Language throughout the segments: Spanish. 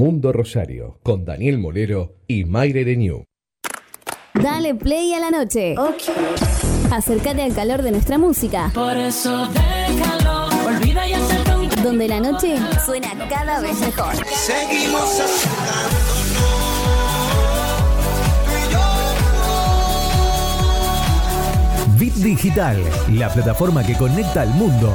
Mundo Rosario con Daniel Molero y Mayre Renew. Dale play a la noche. Acércate al calor de nuestra música. Por eso déjalo, olvida y un Donde la noche suena cada vez mejor. Seguimos Bit Digital, la plataforma que conecta al mundo.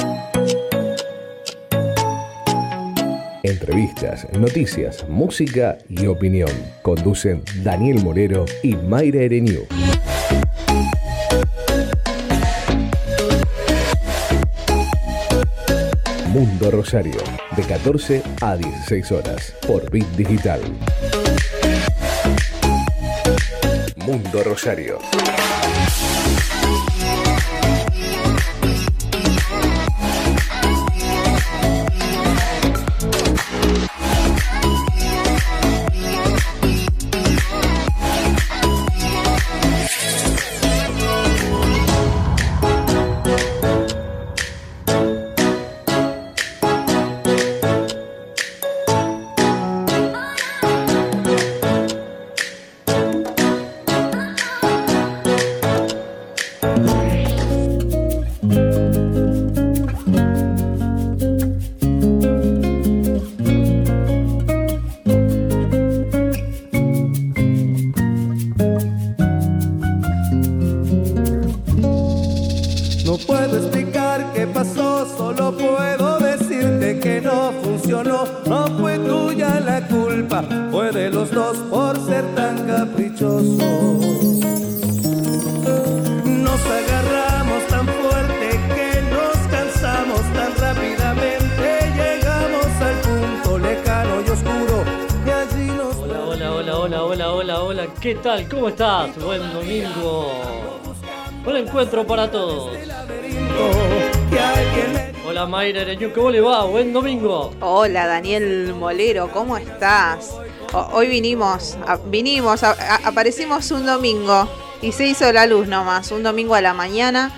Entrevistas, noticias, música y opinión. Conducen Daniel Morero y Mayra Ereniu. Mundo Rosario, de 14 a 16 horas, por Bit Digital. Mundo Rosario. Para todos. Hola Mayra Ereñu, ¿cómo le va? Buen domingo. Hola Daniel Molero, ¿cómo estás? Hoy vinimos, a- vinimos, a- a- aparecimos un domingo y se hizo la luz nomás, un domingo a la mañana,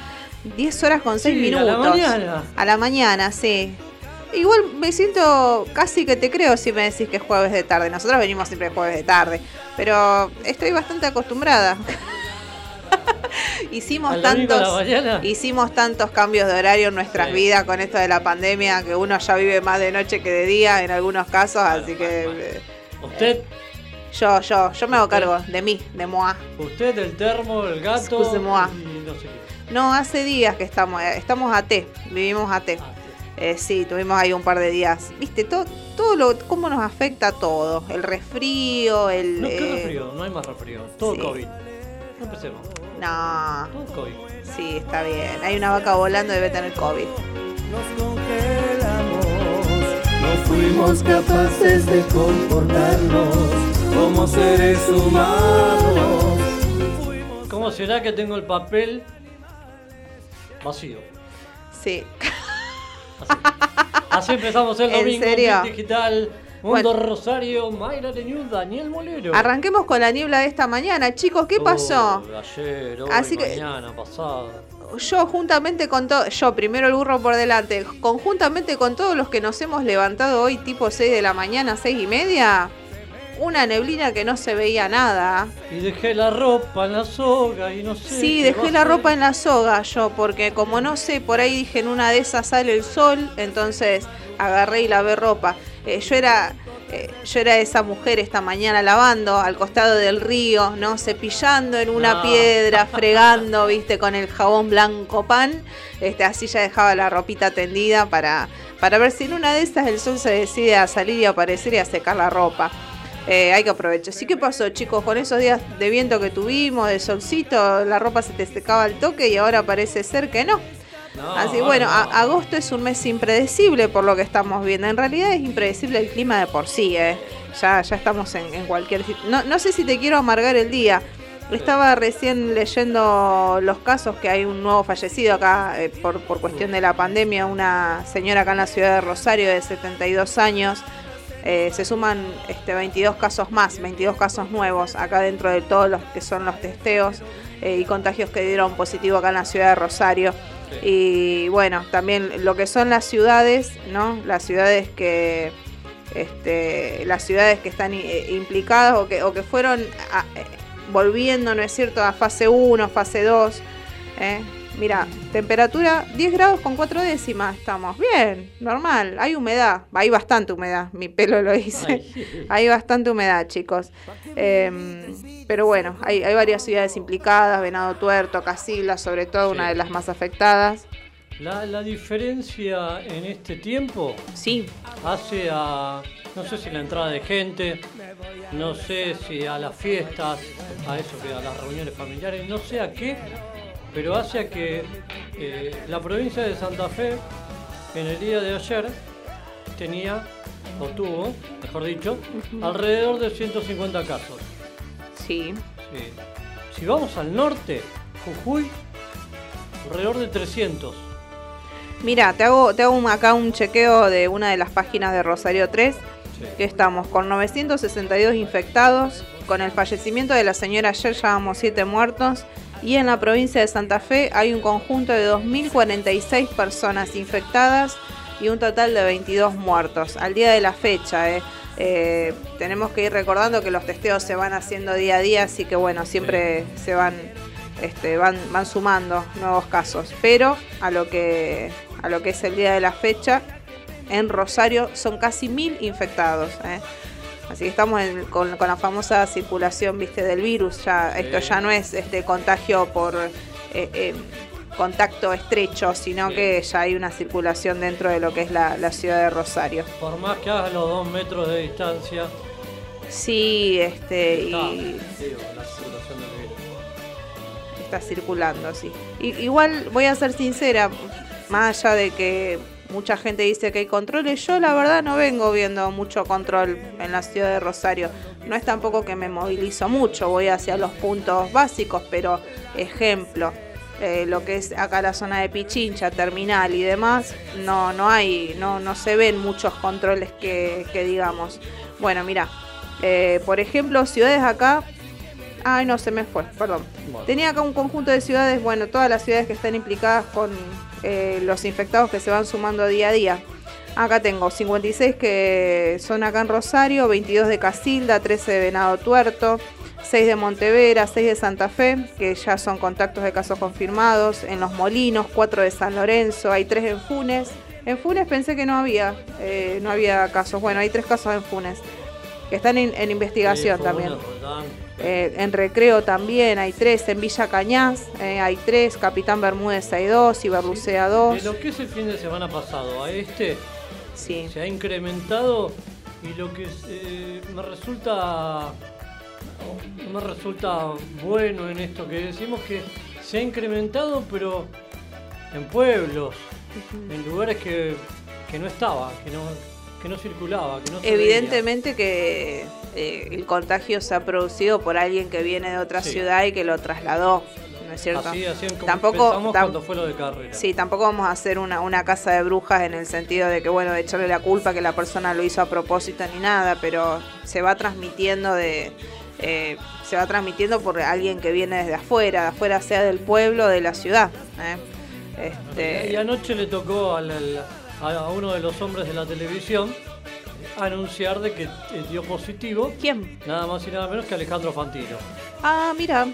10 horas con 6 Sí, a minutos. la mañana. A la mañana, sí. Igual me siento casi que te creo si me decís que es jueves de tarde. Nosotros venimos siempre jueves de tarde, pero estoy bastante acostumbrada. hicimos tantos hicimos tantos cambios de horario en nuestras Sí. vidas con esto de la pandemia que uno ya vive más de noche que de día en algunos casos, así que eh, Usted, yo yo yo me hago cargo de mí, de Moa. usted, el termo, el gato. Excuse-moi. Y no sé qué. No, hace días que estamos eh, estamos a T, vivimos a T. Eh, sí, tuvimos ahí un par de días. ¿Viste? Todo, todo lo, cómo nos afecta todo. El resfrío, el... No, ¿qué eh, resfrío? No hay más resfrío. Todo sí. COVID. Empecemos. No, COVID. sí, está bien. Hay una vaca volando, debe tener COVID. nos congelamos, no fuimos capaces de comportarnos como seres humanos. ¿Cómo será que tengo el papel vacío? Sí. Así, Así empezamos el ¿En domingo. serio? Bit Digital. Mundo Bueno. Rosario, Mayra Renew, Daniel Molero. Arranquemos con la niebla de esta mañana. Chicos, ¿qué pasó? Oh, ayer, hoy, Así que- mañana, pasado. Yo juntamente con todo, yo primero el burro por delante, conjuntamente con todos los que nos hemos levantado hoy tipo 6 de la mañana, 6 y media, una neblina que no se veía nada. Y dejé la ropa en la soga y no sé. Sí, dejé la ropa en la soga yo, porque como no sé, por ahí dije en una de esas sale el sol, entonces agarré y lavé ropa. Eh, yo era eh, yo era esa mujer esta mañana lavando al costado del río, ¿no? Cepillando en una No. piedra, fregando, viste, con el jabón blanco pan. Este, así ya dejaba la ropita tendida para, para ver si en una de esas el sol se decide a salir y a aparecer y a secar la ropa. Eh, hay que aprovechar. Sí, ¿qué pasó, chicos? Con esos días de viento que tuvimos, de solcito, la ropa se te secaba al toque y ahora parece ser que no. No, Así bueno, no. a- agosto es un mes impredecible por lo que estamos viendo. En realidad es impredecible el clima de por sí, ¿eh? Ya, ya estamos en, en cualquier... sit- No, no sé si te quiero amargar el día. Estaba recién leyendo los casos que hay un nuevo fallecido acá eh, por, por cuestión de la pandemia, una señora acá en la ciudad de Rosario de 72 años. Eh, se suman este, 22 casos más, 22 casos nuevos acá dentro de todos los que son los testeos eh, y contagios que dieron positivo acá en la ciudad de Rosario. Y bueno, también lo que son las ciudades, ¿no? Las ciudades que este, las ciudades que están eh, implicadas o que, o que fueron a- eh, volviendo, ¿no es cierto?, a fase 1, fase 2. ¿eh? Mira, temperatura 10 grados con 4 décimas, estamos bien, normal, hay humedad, hay bastante humedad, mi pelo lo dice, Ay. hay bastante humedad, chicos. Em, pero bueno, hay, hay varias ciudades implicadas, Venado Tuerto, Casilda, sobre todo, una de las más afectadas. La, la diferencia en este tiempo Sí, hace a, no sé si la entrada de gente, no sé si a las fiestas, a eso que a las reuniones familiares, no sé a qué, pero hace que eh, la provincia de Santa Fe en el día de ayer tenía, o tuvo, mejor dicho, alrededor de 150 casos. sí. Sí. Si vamos al norte, Jujuy, alrededor de 300. Mira, te hago, te hago acá un chequeo de una de las páginas de Rosario 3, Sí. que estamos con 962 infectados, con el fallecimiento de la señora ayer ya vamos 7 muertos, y en la provincia de Santa Fe hay un conjunto de 2.046 personas infectadas y un total de 22 muertos. Al día de la fecha, eh. Eh, tenemos que ir recordando que los testeos se van haciendo día a día, así que bueno, siempre se van este, van, van sumando nuevos casos. Pero a lo que a lo que es el día de la fecha, en Rosario son casi mil infectados. ¿eh? Así que estamos en- con, con la famosa circulación, viste, del virus. Ya esto ya no es este contagio por eh, eh, contacto estrecho, sino Sí. que ya hay una circulación dentro de lo que es la, la ciudad de Rosario. Por más que hagas los dos metros de distancia, Sí, este está, y digo, la circulación del virus. está circulando, sí. Y- igual voy a ser sincera, más allá de que mucha gente dice que hay controles, yo la verdad no vengo viendo mucho control en la ciudad de Rosario. No es tampoco que me movilizo mucho, voy hacia los puntos básicos, pero ejemplo, eh, lo que es acá la zona de Pichincha, terminal y demás, no, no hay, no, no se ven muchos controles que, que digamos. Bueno, mira, eh, por ejemplo, ciudades acá Ay, no, se me fue, perdón. Bueno. Tenía acá un conjunto de ciudades, bueno, todas las ciudades que están implicadas con eh, los infectados que se van sumando día a día. Acá tengo 56 que son acá en Rosario, 22 de Casilda, 13 de Venado Tuerto, 6 de Montevera, 6 de Santa Fe, que ya son contactos de casos confirmados, en Los Molinos, 4 de San Lorenzo, hay 3 en Funes. En Funes pensé que no había, eh, no había casos. Bueno, hay 3 casos en Funes, que están en, en investigación Sí, también. Eh, en Recreo también hay tres, en Villa Cañas eh, hay tres, Capitán Bermúdez hay dos, Iberlucea De dos. lo que es el fin de semana pasado a este, Sí, se ha incrementado y lo que eh, me resulta me resulta bueno en esto que decimos que se ha incrementado pero en pueblos en lugares que, que no estaba que no que no circulaba que no se evidentemente que eh, el contagio se ha producido por alguien que viene de otra Sí. ciudad y que lo trasladó, ¿no es cierto? así así como Tampoco- pensamos tam- cuando fue lo de carrera Sí, tampoco vamos a hacer una, una casa de brujas en el sentido de que, bueno, de echarle la culpa que la persona lo hizo a propósito ni nada, pero se va transmitiendo de... eh, se va transmitiendo por alguien que viene desde afuera, de afuera sea del pueblo o de la ciudad. ¿eh? Este, Y anoche le tocó al- al- a uno de los hombres de la televisión anunciar de que eh, dio positivo ¿Quién? nada más y nada menos que Alejandro Fantino. Ah, mira.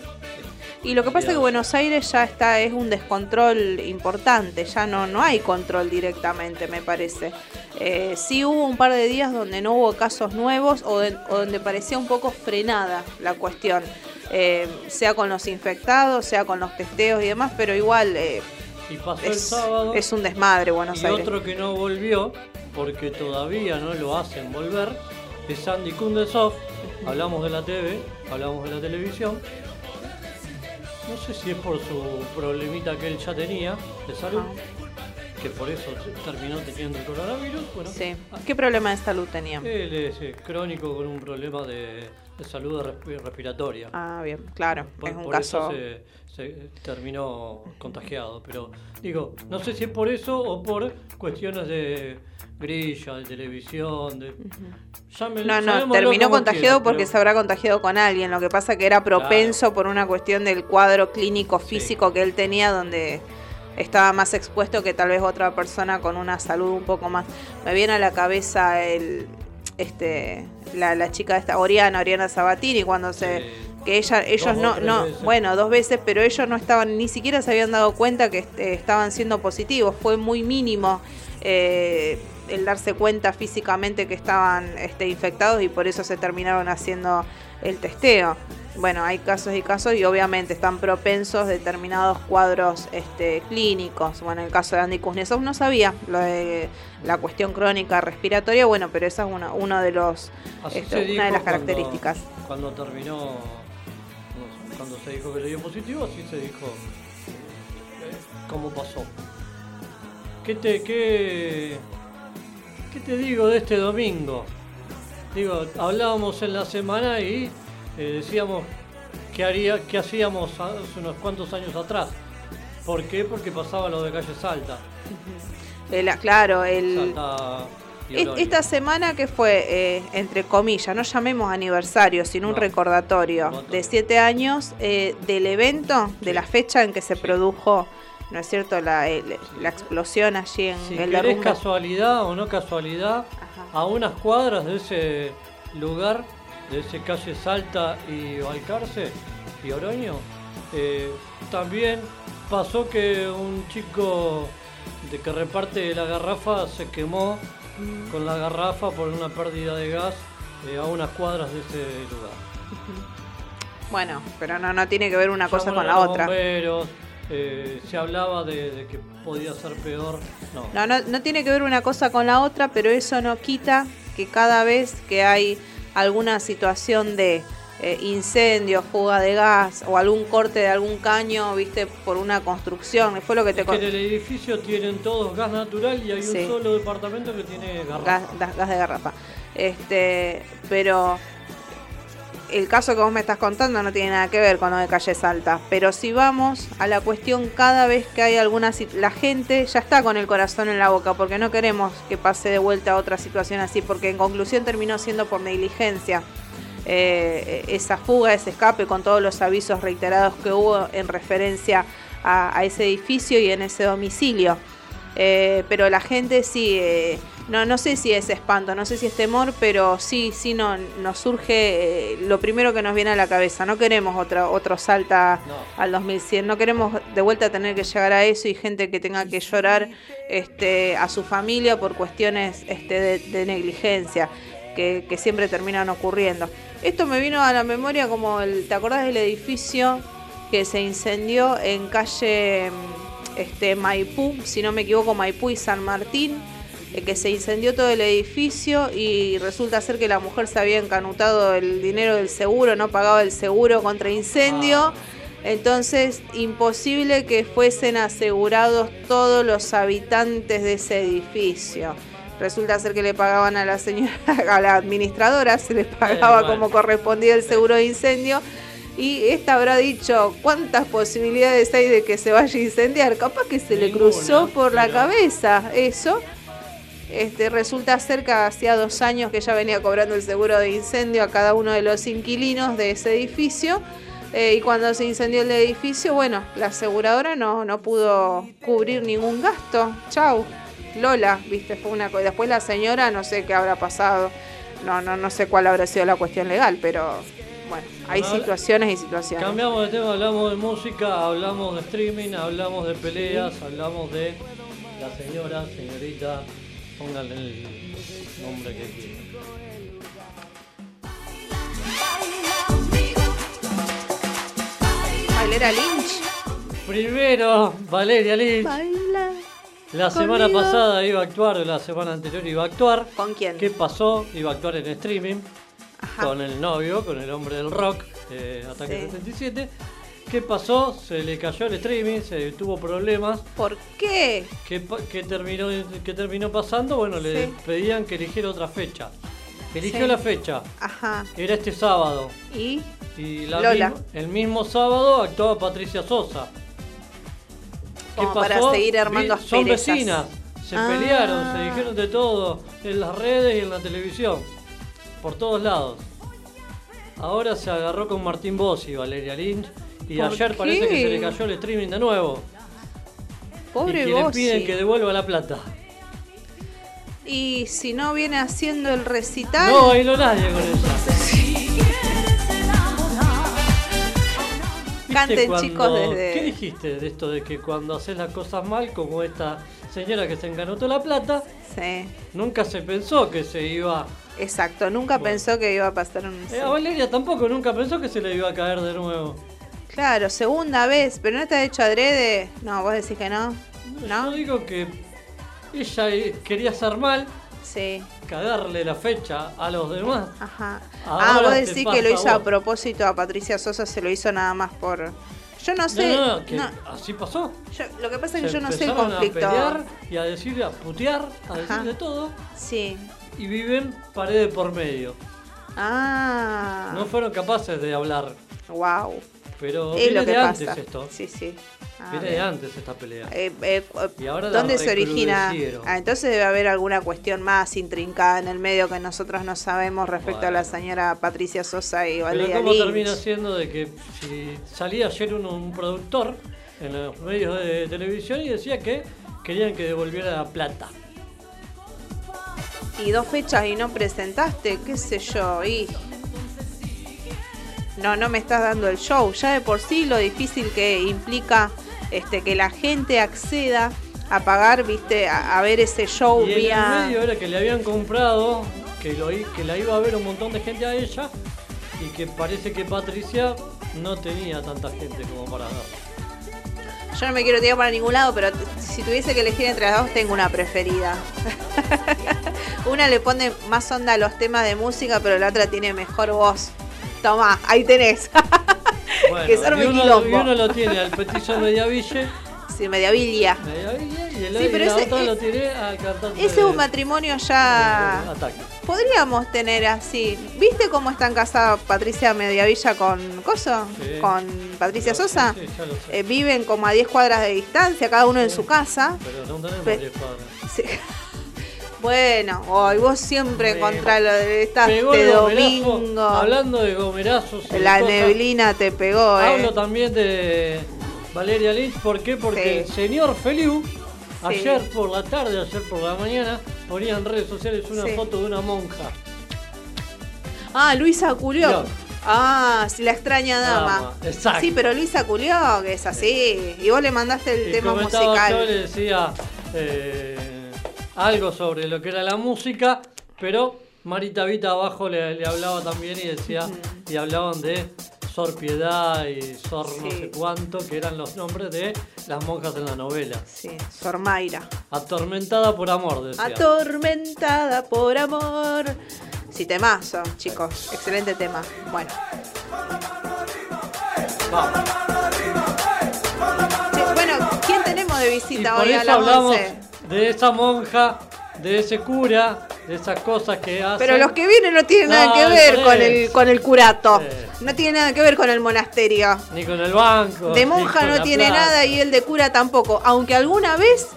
Y lo que pasa es que Buenos Aires ya está, es un descontrol importante, ya no, no hay control directamente, me parece. Eh, sí hubo un par de días donde no hubo casos nuevos o, de- o donde parecía un poco frenada la cuestión, eh, sea con los infectados, sea con los testeos y demás, pero igual eh, Y pasó el es, sábado es un desmadre Buenos y Aires. otro que no volvió, porque todavía no lo hacen volver, es Andy Kundesov. Hablamos de la TV, hablamos de la televisión. no sé si es por su problemita que él ya tenía de salud, que por eso terminó teniendo el coronavirus. Bueno, Sí. ¿Qué problema de salud tenía? él es eh, crónico con un problema de, de salud respi- respiratoria. Ah, bien, claro. Por, es un por caso. eso se, se terminó contagiado. Pero digo, no sé si es por eso o por cuestiones de grilla, de televisión, de... llame- No, no, llamémoslo terminó contagiado quiera, porque pero- se habrá contagiado con alguien. Lo que pasa que era propenso por una cuestión del cuadro clínico físico que él tenía, donde estaba más expuesto que tal vez otra persona con una salud un poco más. Me viene a la cabeza el, este, la, la chica esta Oriana, Oriana Sabatini, cuando se que ella, ellos no, no, veces. bueno, dos veces, pero ellos no estaban, ni siquiera se habían dado cuenta que este, estaban siendo positivos. Fue muy mínimo eh, el darse cuenta físicamente que estaban este, infectados y por eso se terminaron haciendo el testeo. Bueno, hay casos y casos y obviamente están propensos determinados cuadros este, clínicos. Bueno, en el caso de Andy Kuznetsov no sabía lo de la cuestión crónica respiratoria, bueno, pero esa es una, uno de los, este, una de las características. Cuando terminó, cuando se dijo que le dio positivo, así se dijo eh, cómo pasó. ¿Qué te, qué, qué te digo de este domingo? Digo, hablábamos en la semana y eh, decíamos qué haría, qué hacíamos hace unos cuantos años atrás. ¿Por qué? Porque pasaba lo de calle Salta. El- claro, el, Salta. Esta semana que fue, eh, entre comillas, no llamemos aniversario, sino un recordatorio No, de siete años eh, del evento, de la fecha en que se produjo, ¿no es cierto?, la, el- la explosión allí en Si el derrumbe. casualidad o no casualidad, Ajá. a unas cuadras de ese lugar, de ese calle Salta y Balcarce y Oroño, eh, también pasó que un chico de que reparte la garrafa se quemó con la garrafa por una pérdida de gas eh, a unas cuadras de ese lugar. Bueno, pero no, no tiene que ver una cosa con la otra. bomberos, eh, se hablaba de, de que podía ser peor. No, No, no, no tiene que ver una cosa con la otra, pero eso no quita que cada vez que hay alguna situación de eh, incendio, fuga de gas o algún corte de algún caño, viste, por una construcción, fue lo que te Es que en el edificio tienen todos gas natural y hay Sí. un solo departamento que tiene garrafa. gas- gas de garrafa. Este, pero el caso que vos me estás contando no tiene nada que ver con lo de calle Salta. Pero si vamos a la cuestión cada vez que hay alguna la gente ya está con el corazón en la boca porque no queremos que pase de vuelta a otra situación así, porque en conclusión terminó siendo por negligencia. eh, esa fuga, ese escape con todos los avisos reiterados que hubo en referencia a, ese edificio y en ese domicilio. Eh, pero la gente sí, no, no sé si es espanto, no sé si es temor, pero sí, sí no, nos surge eh, lo primero que nos viene a la cabeza. No queremos otro, otro salta No. al 2100, no queremos de vuelta tener que llegar a eso y gente que tenga que llorar este, a su familia por cuestiones este, de, de negligencia. Que, que siempre terminan ocurriendo. Esto me vino a la memoria como el, ¿te acordás del edificio que se incendió en calle este, Maipú, si no me equivoco, Maipú y San Martín, que se incendió todo el edificio y resulta ser que la mujer se había encanutado el dinero del seguro, no pagaba el seguro contra incendio. Entonces, imposible que fuesen asegurados todos los habitantes de ese edificio. Resulta ser que le pagaban a la señora, a la administradora, se le pagaba como correspondía el seguro de incendio. Y esta habrá dicho cuántas posibilidades hay de que se vaya a incendiar. Capaz que se le cruzó por la cabeza eso. Este, resulta que hacía dos años que ya venía cobrando el seguro de incendio a cada uno de los inquilinos de ese edificio. eh, y cuando se incendió el edificio, bueno, la aseguradora no, no pudo cubrir ningún gasto. Chau. Lola, viste, fue una cosa. Después la señora, no sé qué habrá pasado. No, no, no sé cuál habrá sido la cuestión legal, pero bueno, hay situaciones y situaciones. Cambiamos de tema, hablamos de música, hablamos de streaming, hablamos de peleas, hablamos de la señora, señorita, pónganle el nombre que quieran. Bailera Lynch. Primero, Valeria Lynch. Baila. La semana conmigo. pasada iba a actuar, o la semana anterior iba a actuar. ¿Con quién? ¿Qué pasó? Iba a actuar en streaming Ajá. con el novio, con el hombre del rock, eh, Ataque Sí. 77. ¿Qué pasó? Se le cayó el streaming, se tuvo problemas. ¿Por qué? ¿Qué, terminó, qué terminó pasando? Bueno, le pedían que eligiera otra fecha. Eligió Sí. la fecha. Ajá. Era este sábado. ¿Y? Y la Lola. misma- el mismo sábado actuaba Patricia Sosa. ¿Qué Como para seguir armando Vi- Son vecinas. Se Ah. pelearon, se dijeron de todo en las redes y en la televisión. Por todos lados. Ahora se agarró con Martín Bossi, Valeria Lynch. Y ¿Por ayer parece que se le cayó el streaming de nuevo. Pobre y que le piden que devuelva la plata. Y si no viene haciendo el recital. No bailó nadie con ella. ¿Viste Canten, cuando- chicos, desde- ¿Qué dijiste de esto de que cuando haces las cosas mal, como esta señora que se enganotó la plata, Sí, nunca se pensó que se iba... exacto. Nunca Bueno. pensó que iba a pasar un. Eh, a Valeria tampoco, nunca pensó que se le iba a caer de nuevo. Claro, segunda vez, pero no está hecho adrede. No, vos decís que no. Yo ¿No? digo que ella eh, quería hacer mal, Sí. cagarle la fecha a los demás. Ajá. Ahora ah, vos te decís que lo hizo a propósito a Patricia Sosa, se lo hizo nada más por. Yo no sé. no, no, no, que no, así pasó. yo- lo que pasa es que Se yo no sé el conflicto. a pelear y a decir, a putear, a Ajá. decir de todo. Sí. Y viven paredes por medio. Ah. No fueron capaces de hablar. Wow. Pero Es viene lo que de pasa. antes esto. Sí, sí. Ah, viene de antes esta pelea. Eh, eh, Y ahora ¿Dónde se origina? Ah, entonces debe haber alguna cuestión más intrincada en el medio que nosotros no sabemos respecto a la Bueno. señora Patricia Sosa y Pero Valeria cómo Lynch. termina siendo de que si salía ayer un, un productor en los medios de televisión y decía que querían que devolviera la plata. Y dos fechas y no presentaste, qué sé yo, y... No, no me estás dando el show. Ya de por sí lo difícil que implica este que la gente acceda a pagar, viste, a, a ver ese show y en el vía... medio era que le habían comprado, que, lo, que la iba a ver un montón de gente a ella y que parece que Patricia no tenía tanta gente como para ver. Yo no me quiero tirar para ningún lado, pero si tuviese que elegir entre las dos, tengo una preferida. una le pone más onda a los temas de música, pero la otra tiene mejor voz. Tomá, ahí tenés. Bueno, que se arme y, uno, quilombo. y uno lo tiene al petiso Mediaville, Sí, mediavilla. Mediaville y, el, Sí, y pero la ese- otra eh, lo tiene al cantante Ese es un matrimonio ya... Ataque. Podríamos tener así. ¿Viste cómo están casados Patricia Mediavilla con Coso? Sí. Con Patricia Sosa. sí, ya lo sé. Eh, viven como a 10 cuadras de distancia, cada uno en su casa. Pero no tenemos Pe- 10 cuadras. Bueno, hoy vos siempre Me contra lo de esta- este domingo. Hablando de gomerazos. La neblina te pegó, Hablo eh. también de Valeria Lynch. ¿Por qué? Porque Sí. el señor Feliu, Sí. ayer por la tarde, ayer por la mañana, ponía en redes sociales una Sí. foto de una monja. Ah, Luisa Culió. Ah, sí, la extraña dama. Exacto. Sí, pero Luisa Culió, que es así. Y vos le mandaste el Y tema comentaba yo, musical. le decía eh, algo sobre lo que era la música, pero Marita Vita abajo le, le hablaba también y decía, y hablaban de Sor Piedad y Sor no sé cuánto, que eran los nombres de las monjas en la novela. Sí, Sor Mayra. Atormentada por amor, decía. Atormentada por amor. Sí, temazo, chicos. Excelente tema. Bueno. Vamos. Sí, bueno, ¿quién tenemos de Y visita por hoy a las hablamos 11? De esa monja, de ese cura, de esas cosas que hace. Pero los que vienen no tienen nada que ver por con el, con el curato. No tiene nada que ver con el monasterio. Ni con el banco. De monja no tiene nada y el de cura tampoco. Aunque alguna vez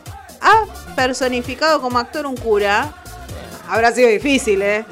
ha personificado como actor un cura. Habrá sido difícil, ¿eh?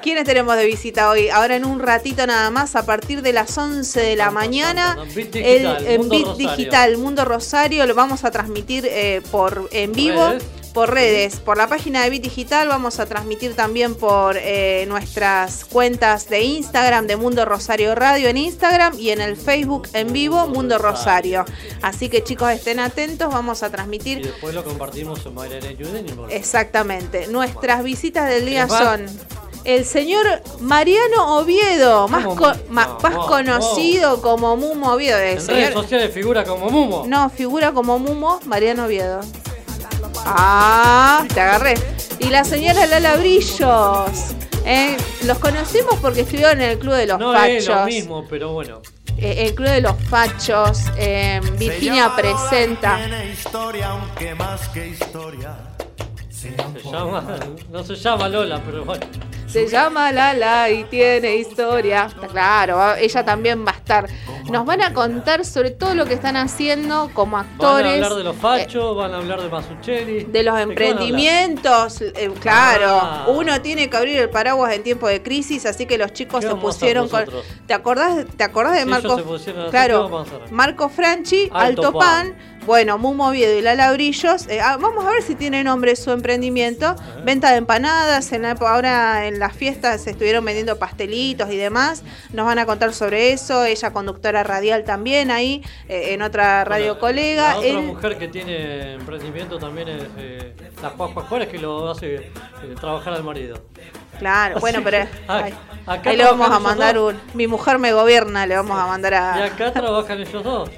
¿Quiénes tenemos de visita hoy? Ahora en un ratito nada más, a partir de las 11 de la mañana, el, en Bit Rosario. Digital Mundo Rosario lo vamos a transmitir eh, por en vivo, Redes. por redes, por la página de Bit Digital, vamos a transmitir también por eh, nuestras cuentas de Instagram de Mundo Rosario Radio en Instagram y en el Facebook en vivo Mundo Rosario. Así que chicos estén atentos, vamos a Y transmitir después lo compartimos en y Exactamente. Nuestras visitas del día son el señor Mariano Oviedo, más, No, no, conocido como Mumo Oviedo. El En redes señor- sociales figura como Mumo. no, figura como Mumo Mariano Oviedo. Ah, te agarré. Y la señora Lala Brillos. eh, los conocimos porque estuvieron en el Club de los No Pachos. es lo mismo, pero bueno. eh, el Club de los Fachos, eh, Virginia presenta. historia, aunque más que historia. Se llama, no se llama Lola, pero bueno. Se llama Lala y tiene historia. Está claro, ella también va a estar. Nos van a contar sobre todo lo que están haciendo como Van actores. a hablar de los eh, fachos, van a hablar de Masuchelli. de los van emprendimientos, eh, claro, Ah. uno tiene que abrir el paraguas en tiempo de crisis, así que los chicos ¿Qué se pusieron con? ¿Te acordás, te acordás de Si Marco? claro. Marco Franchi, Alto Alto, Pan, bueno, Mumo Oviedo y Lala Brillos. eh, ah, vamos a ver si tiene nombre su emprendimiento. Venta de empanadas, en la ahora en las fiestas se estuvieron vendiendo pastelitos y demás. Nos van a contar sobre eso. Ella conductora radial también ahí, eh, en otra radio La- colega. La otra Él- mujer que tiene emprendimiento también es eh, la Juan Juárez que lo hace eh, trabajar al marido. Claro, bueno, pero ah, ay, acá ahí le vamos a mandar dos. un. Mi mujer me gobierna, le vamos a mandar Y a. acá trabajan ellos dos.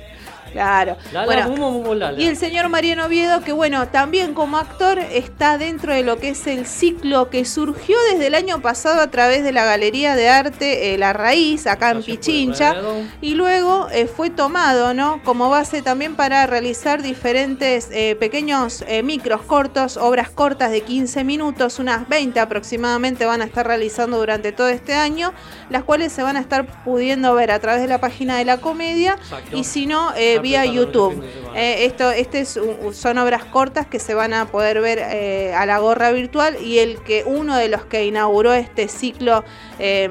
Claro. Bueno, y el señor Mariano Oviedo, que bueno, también como actor está dentro de lo que es el ciclo que surgió desde el año pasado a través de la Galería de Arte eh, La Raíz, acá en Pichincha, y luego eh, fue tomado ¿no? como base también para realizar diferentes eh, pequeños micros cortos, obras cortas de 15 minutos, unas 20 aproximadamente van a estar realizando durante todo este año, las cuales se van a estar pudiendo ver a través de la página de la comedia Exacto. y si no, eh, vía YouTube. Eh, esto, este es un- son obras cortas que se van a poder ver eh, a la gorra virtual y el que uno de los que inauguró este ciclo eh,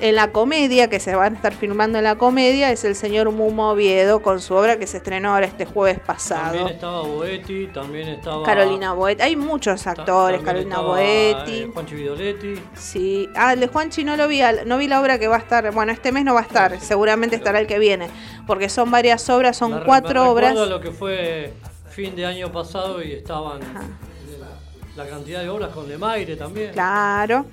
en la comedia, que se van a estar filmando en la comedia, es el señor Mumo Oviedo con su obra que se estrenó ahora este jueves pasado. También estaba Boetti, también estaba. Carolina Boetti, hay muchos actores, Carolina Boetti. eh, Juanchi Vidoletti. Sí, ah, el de Juanchi no lo vi, no vi la obra que va a estar, bueno, este mes no va a estar, seguramente estará el que viene, porque son varias obras, son Cuatro me obras. recuerdo lo que fue fin de año pasado y estaban Ajá. la cantidad de obras con Lemaire también. Claro.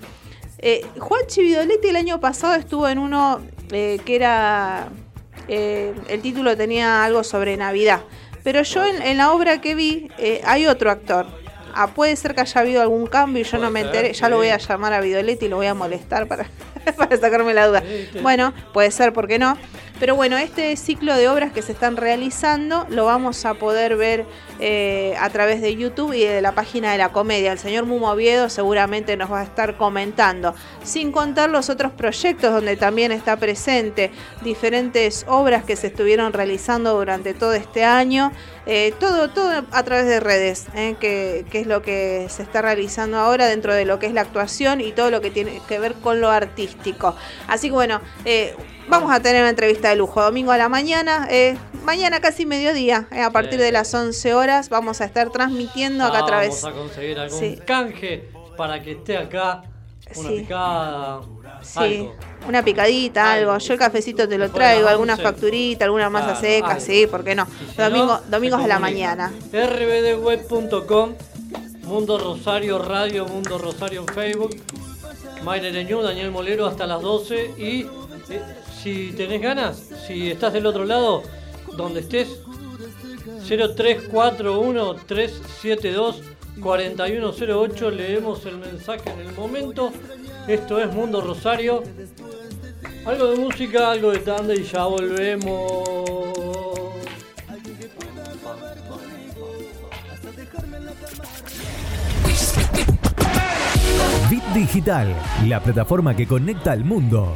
Eh, Juan Chividoletti el año pasado estuvo en uno eh, que era. eh, el título tenía algo sobre Navidad. Pero yo en, en la obra que vi eh, hay otro actor. Ah, puede ser que haya habido algún cambio y yo Puede no me ser, enteré. Ya lo voy a llamar a Vidoletti y lo voy a molestar para, para sacarme la duda. Sí, sí. Bueno, puede ser, ¿por qué no? Pero bueno, este ciclo de obras que se están realizando lo vamos a poder ver eh, a través de YouTube y de la página de la comedia. El señor Mumo Oviedo seguramente nos va a estar comentando. Sin contar los otros proyectos donde también está presente diferentes obras que se estuvieron realizando durante todo este año. Eh, todo, todo a través de redes, eh, que, que es lo que se está realizando ahora dentro de lo que es la actuación y todo lo que tiene que ver con lo artístico. Así que bueno, vamos a tener una entrevista de lujo. Domingo a la mañana, eh, mañana casi mediodía, eh, a partir de las 11 horas, vamos a estar transmitiendo acá a través. Vamos a conseguir algún Sí. canje para que esté acá. Una Sí. picada. Sí, Algo. una picadita, algo. Algo. Yo el cafecito te lo traigo, alguna 11. facturita, alguna masa Claro, seca, algo. sí, ¿por qué no? Si Domingo, no, domingos a la mañana. rbdweb.com, Mundo Rosario Radio, Mundo Rosario en Facebook, Mayra Ereñú, Daniel Molero hasta las 12 y eh, si tenés ganas, si estás del otro lado, donde estés, 0341 372 4108, leemos el mensaje en el momento. Esto es Mundo Rosario. Algo de música, algo de tanda y ya volvemos. Bit Digital, la plataforma que conecta al mundo.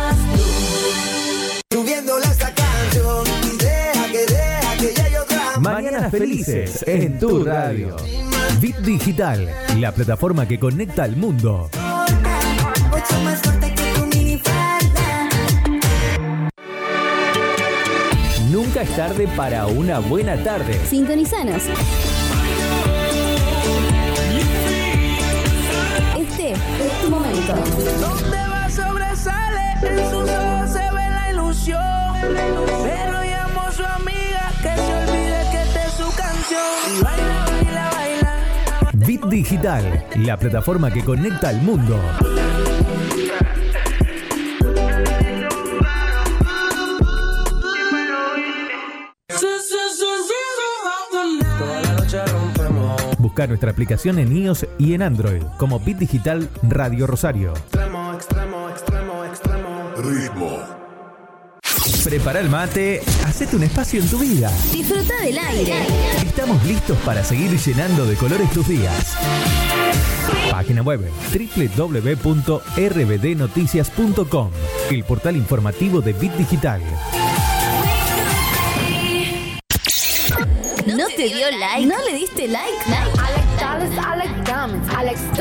Mañanas felices en tu radio. Bit Digital, la plataforma que conecta al mundo. Nunca es tarde para una buena tarde. Sintonizanos. Este es tu momento. Donde va sobresale, en sus ojos se ve la ilusión. Bit Digital, la plataforma que conecta al mundo. Busca nuestra aplicación en iOS y en Android como Bit Digital Radio Rosario. Extremo, extremo, extremo, extremo. Prepara el mate, hacete un espacio en tu vida. Disfruta del aire. Estamos listos para seguir llenando de colores tus días. Página web www.rbdnoticias.com, el portal informativo de Bit Digital. ¿No te dio like? ¿No le diste like?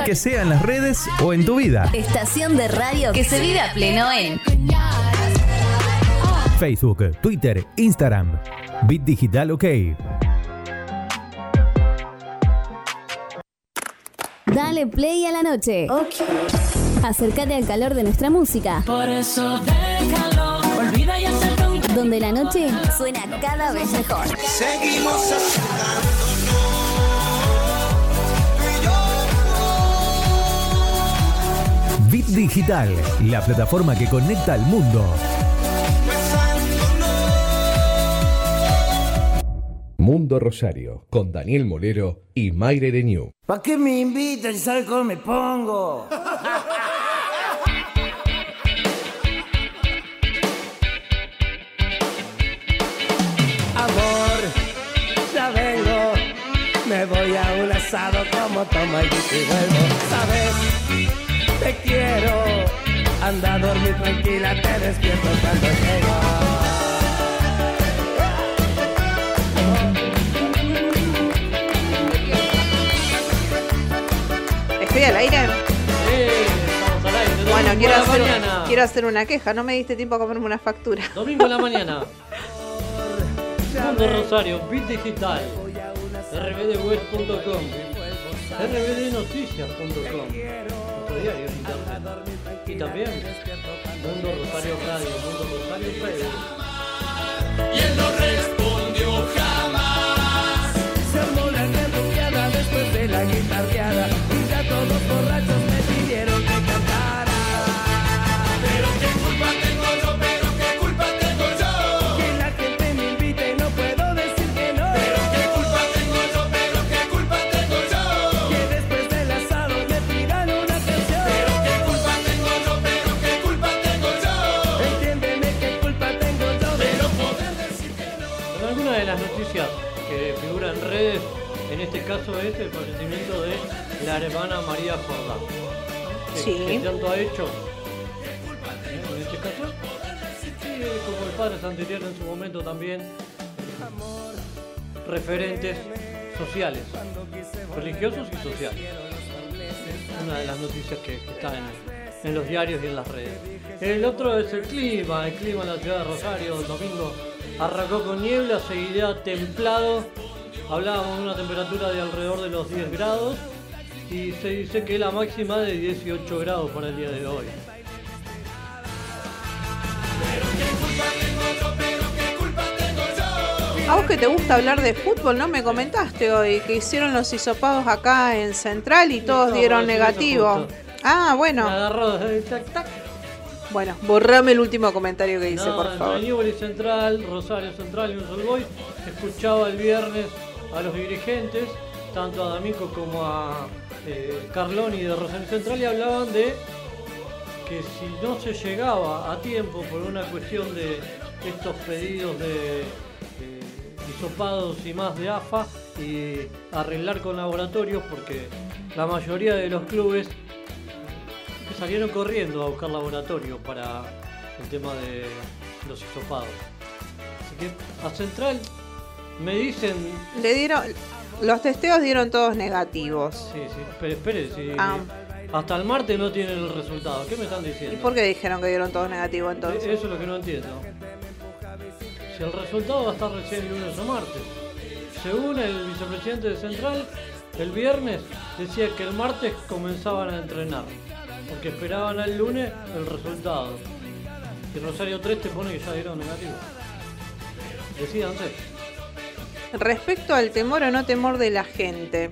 Que sea en las redes o en tu vida. Estación de radio que se vive a pleno en Facebook, Twitter, Instagram. Bit Digital OK. Dale play a la noche. Acércate al calor de nuestra música, Por eso déjalo, olvida y acerca un donde la noche suena cada vez mejor. Seguimos Bit Digital, la plataforma que conecta al mundo. Mundo Rosario, con Daniel Molero y Mayre Renew. ¿Para qué me invitan si sabes cómo me pongo? Amor, ya vengo. Me voy a un asado como toma y y vuelvo. ¿Sabes? Te quiero. Anda a dormir tranquila, te despierto cuando llego. ¿Estoy al aire? Estamos al aire. Domingo Bueno, quiero a la hacer, mañana. quiero hacer una queja. No me diste tiempo a comerme una factura. Domingo a la mañana. Mundo Rosario, Bit Digital. rbdweb.com rbdnoticias.com Nuestro diario. Y también Mundo Rosario Radio, Mundo Rosario Radio. Y el caso es el fallecimiento de la hermana María Jordán. Sí. Que tanto ha hecho en este caso. Como el padre Santillán en su momento también, referentes sociales, religiosos y sociales. Una de las noticias que, que está en, en los diarios y en las redes. El otro es el clima, el clima en la ciudad de Rosario, el domingo arrancó con niebla, seguirá templado. Hablábamos de una temperatura de alrededor de los 10 grados y se dice que la máxima de 18 grados para el día de hoy. A vos que te gusta hablar de fútbol, ¿no? Me comentaste hoy que hicieron los hisopados acá en Central y todos No, dieron negativo. Ah, bueno. agarró, eh, tac, tac. Bueno, borrame el último comentario que hice, No, por favor. Central, Rosario Central y un Boys, escuchaba el viernes a los dirigentes, tanto a D'Amico como a eh, Carloni de Rosario Central, y hablaban de que si no se llegaba a tiempo por una cuestión de estos pedidos de eh, hisopados y más de AFA y arreglar con laboratorios, porque la mayoría de los clubes salieron corriendo a buscar laboratorio para el tema de los hisopados. Así que a Central me dicen. Le dieron. Los testeos dieron todos negativos. Sí, sí, pero espere, si Ah. hasta el martes no tienen el resultado. ¿Qué me están diciendo? ¿Y por qué dijeron que dieron todos negativos Eh, entonces? Eso es lo que no entiendo. Si el resultado va a estar recién el lunes o martes. Según el vicepresidente de Central, el viernes decía que el martes comenzaban a entrenar. Porque esperaban al lunes el resultado. Y Rosario 3 te pone que ya dieron negativo. Decídanse. Respecto al temor o no temor de la gente,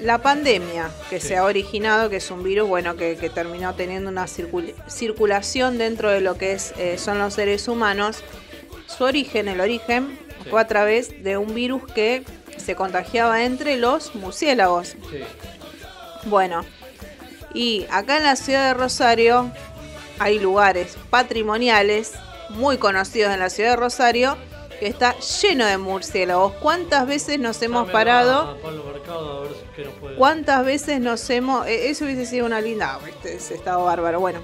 la pandemia que Sí. se ha originado, que es un virus bueno que, que terminó teniendo una circul- circulación dentro de lo que es, eh, son los seres humanos, su origen, el origen, Sí. fue a través de un virus que se contagiaba entre los murciélagos. Sí. Bueno, y acá en la ciudad de Rosario hay lugares patrimoniales muy conocidos en la ciudad de Rosario que está lleno de murciélagos. ¿Cuántas veces nos hemos parado? A Pablo Mercado a ver si qué nos puede ¿Cuántas veces nos hemos... eh, Eso hubiese sido una linda... Este ese estado bárbaro. Bueno,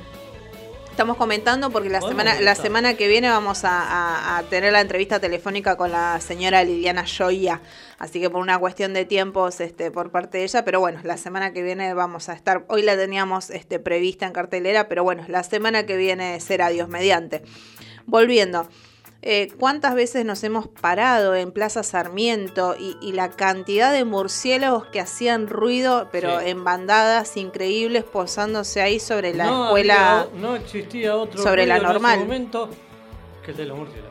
estamos comentando porque la semana, la semana que viene vamos a, a- a tener la entrevista telefónica con la señora Liliana Joya. Así que por una cuestión de tiempos este, por parte de ella, pero bueno, la semana que viene vamos a estar... Hoy la teníamos este, prevista en cartelera, pero bueno, la semana que viene será Dios mediante. Volviendo. Eh, ¿Cuántas veces nos hemos parado en Plaza Sarmiento y, y la cantidad de murciélagos que hacían ruido, pero Sí. en bandadas increíbles, posándose ahí sobre la no escuela? había- no existía otro sobre la ruido en ese normal. momento que el de los murciélagos.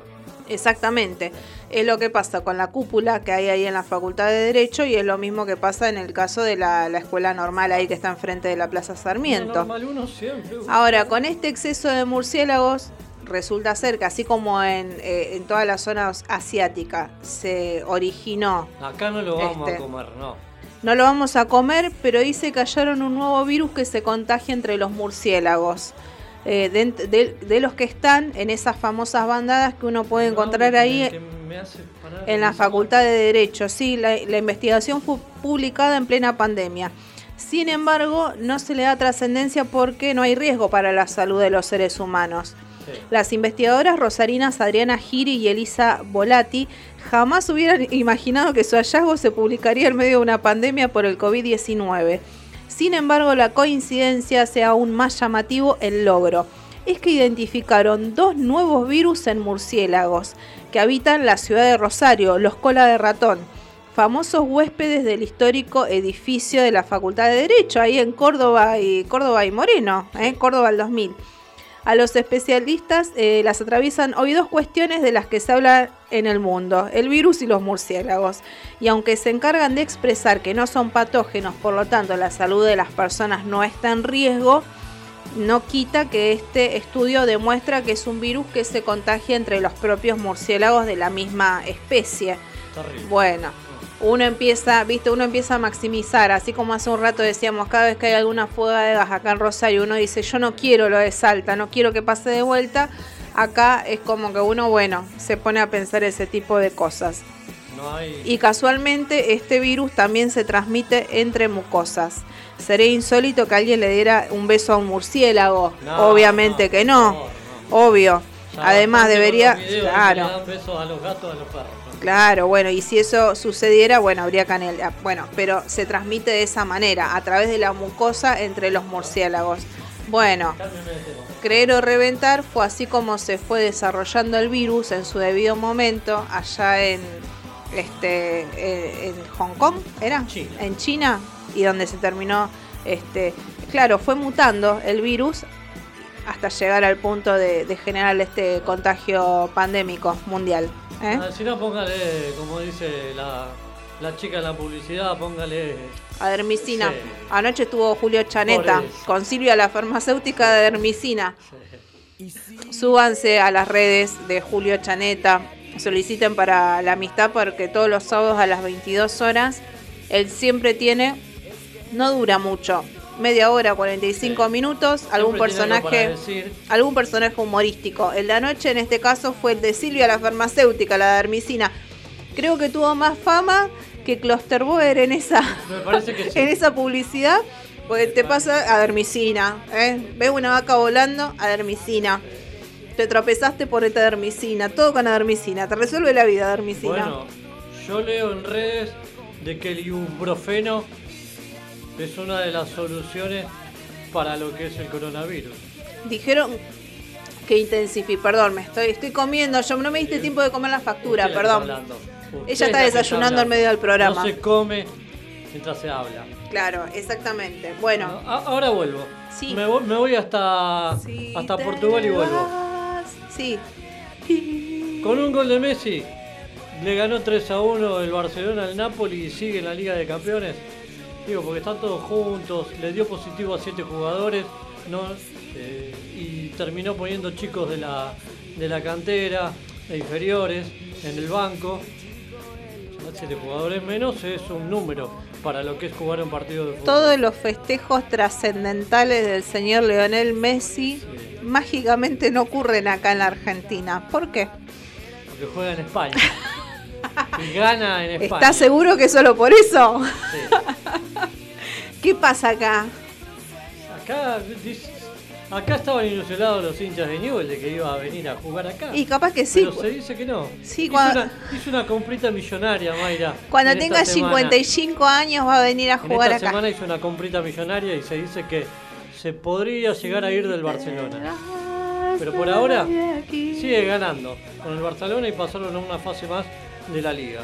Exactamente. Es lo que pasa con la cúpula que hay ahí en la Facultad de Derecho y es lo mismo que pasa en el caso de la, la escuela normal ahí que está enfrente de la Plaza Sarmiento. Normal uno siempre. Ahora, con este exceso de murciélagos, resulta ser que así como en, eh, en toda la zona asiática se originó, Acá no lo vamos Este. a comer, no. no lo vamos a comer, pero dice que hallaron un nuevo virus que se contagia entre los murciélagos. eh, de, de- de los que están en esas famosas bandadas que uno puede encontrar No, ahí en la Facultad de Derecho. Sí, la, la investigación fue publicada en plena pandemia. Sin embargo, no se le da trascendencia porque no hay riesgo para la salud de los seres humanos. Las investigadoras rosarinas Adriana Giri y Elisa Volati jamás hubieran imaginado que su hallazgo se publicaría en medio de una pandemia por el COVID-19. Sin embargo, la coincidencia hace aún más llamativo el logro. Es que identificaron dos nuevos virus en murciélagos que habitan la ciudad de Rosario, los cola de ratón, famosos huéspedes del histórico edificio de la Facultad de Derecho, ahí en Córdoba y Córdoba y Moreno, ¿eh? Córdoba al 2000. A los especialistas eh, las atraviesan hoy dos cuestiones de las que se habla en el mundo, el virus y los murciélagos. Y aunque se encargan de expresar que no son patógenos, por lo tanto la salud de las personas no está en riesgo, no quita que este estudio demuestra que es un virus que se contagia entre los propios murciélagos de la misma especie. Terrible. Bueno, uno empieza, viste, uno empieza a maximizar, así como hace un rato decíamos, cada vez que hay alguna fuga de gas acá en Rosario, uno dice, yo no quiero lo de Salta, no quiero que pase de vuelta. Acá es como que uno, bueno, se pone a pensar ese tipo de cosas. No hay. Y casualmente este virus también se transmite entre mucosas. Sería insólito que alguien le diera un beso a un murciélago. No, Obviamente no, que no. Obvio. Ya Además debería... los que Claro. le dan besos a los gatos, a los perros. Claro, bueno, y si eso sucediera, bueno, habría canela. Bueno, pero se transmite de esa manera, a través de la mucosa entre los murciélagos. Bueno, creer o reventar fue así como se fue desarrollando el virus en su debido momento allá en este eh, en Hong Kong, ¿era? China. En China y donde se terminó este, claro, fue mutando el virus hasta llegar al punto de, de generar este contagio pandémico mundial. ¿Eh? Ah, si no, póngale, como dice la, la chica en la publicidad, póngale. Adermicina. Sí. Anoche estuvo Julio Chaneta con Silvia, la farmacéutica de Adermicina. Súbanse a las redes de Julio Chaneta. Soliciten para la amistad porque todos los sábados a las 22 horas él siempre tiene, no dura mucho, media hora, 45 minutos, algún Siempre personaje, algún personaje humorístico. El de anoche en este caso fue el de Silvia, la farmacéutica, la de. Creo que tuvo más fama que Klosterboer en esa que sí. en esa publicidad, porque te pasa a dermicina, ¿eh? Ves una vaca volando, a dermicina. Te tropezaste por esta dermicina, todo con adermicina, te resuelve la vida dermicina. Bueno, yo leo en redes de que el ibuprofeno es una de las soluciones para lo que es el coronavirus. Dijeron que intensifique, perdón, me estoy, estoy comiendo, yo no me diste tiempo de comer la factura, perdón. está Ella es está desayunando en medio del programa. No se come mientras se habla. Claro, exactamente. Bueno, A- ahora vuelvo. Sí. Me, voy, me voy hasta, hasta Portugal y vuelvo. Sí. Con un gol de Messi le ganó 3 a 1 el Barcelona al Napoli y sigue en la Liga de Campeones. Digo, porque están todos juntos, le dio positivo a 7 jugadores no, Eh, y terminó poniendo chicos de la, de la cantera, de inferiores, en el banco. 7 jugadores menos es un número para lo que es jugar un partido de fútbol. Todos los festejos trascendentales del señor Leonel Messi Sí. mágicamente no ocurren acá en la Argentina. ¿Por qué? Porque juega en España. y gana en España. ¿Estás seguro que solo por eso? Sí. ¿Qué pasa acá? Acá, acá estaban ilusionados los hinchas de Newell de que iba a venir a jugar acá. Y capaz que sí. Pero se dice que no. Sí, hizo, cuando- una, hizo una comprita millonaria, Mayra. Cuando en tenga semana. 55 años va a venir a En jugar esta acá. semana hizo una comprita millonaria y se dice que se podría llegar a ir del Barcelona. Pero por ahora sigue ganando con el Barcelona y pasaron a una fase más de la liga,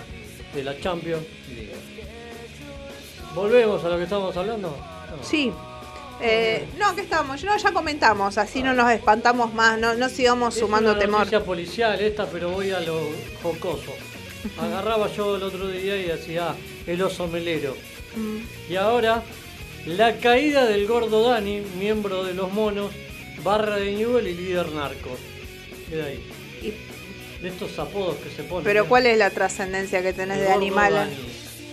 de la Champions League. ¿Volvemos a lo que estábamos hablando? No. Sí. Eh, no, ¿qué estamos? No, ya comentamos, así no nos espantamos más, no, no sigamos Es sumando una temor. policial esta, pero voy a lo jocoso. Agarraba yo el otro día y hacía el oso melero. Mm. Y ahora, la caída del gordo Dani, miembro de los monos, barra de Newell y líder narco. Queda ahí. De estos apodos que se ponen. pero. ¿cuál es la trascendencia que tenés El de animal? Dani.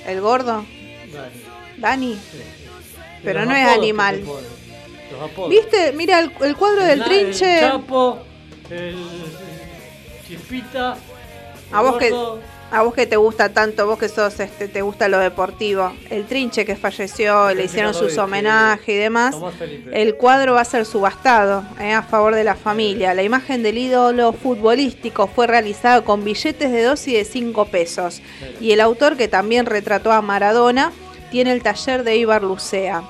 ¿El gordo? Dani, ¿Dani? sí. Pero no es que animal. ¿Viste? Mira el, el cuadro del El- trinche. El Chapo, el Chispita. A vos que gordo, a vos que te gusta tanto, vos que sos este te gusta lo deportivo. El trinche que falleció, le hicieron sus homenajes y demás. El cuadro va a ser subastado eh, a favor de la familia. La imagen del ídolo futbolístico fue realizada con billetes de 2 y de 5 pesos. Y el autor, que también retrató a Maradona, tiene el taller de Ibar Lucea.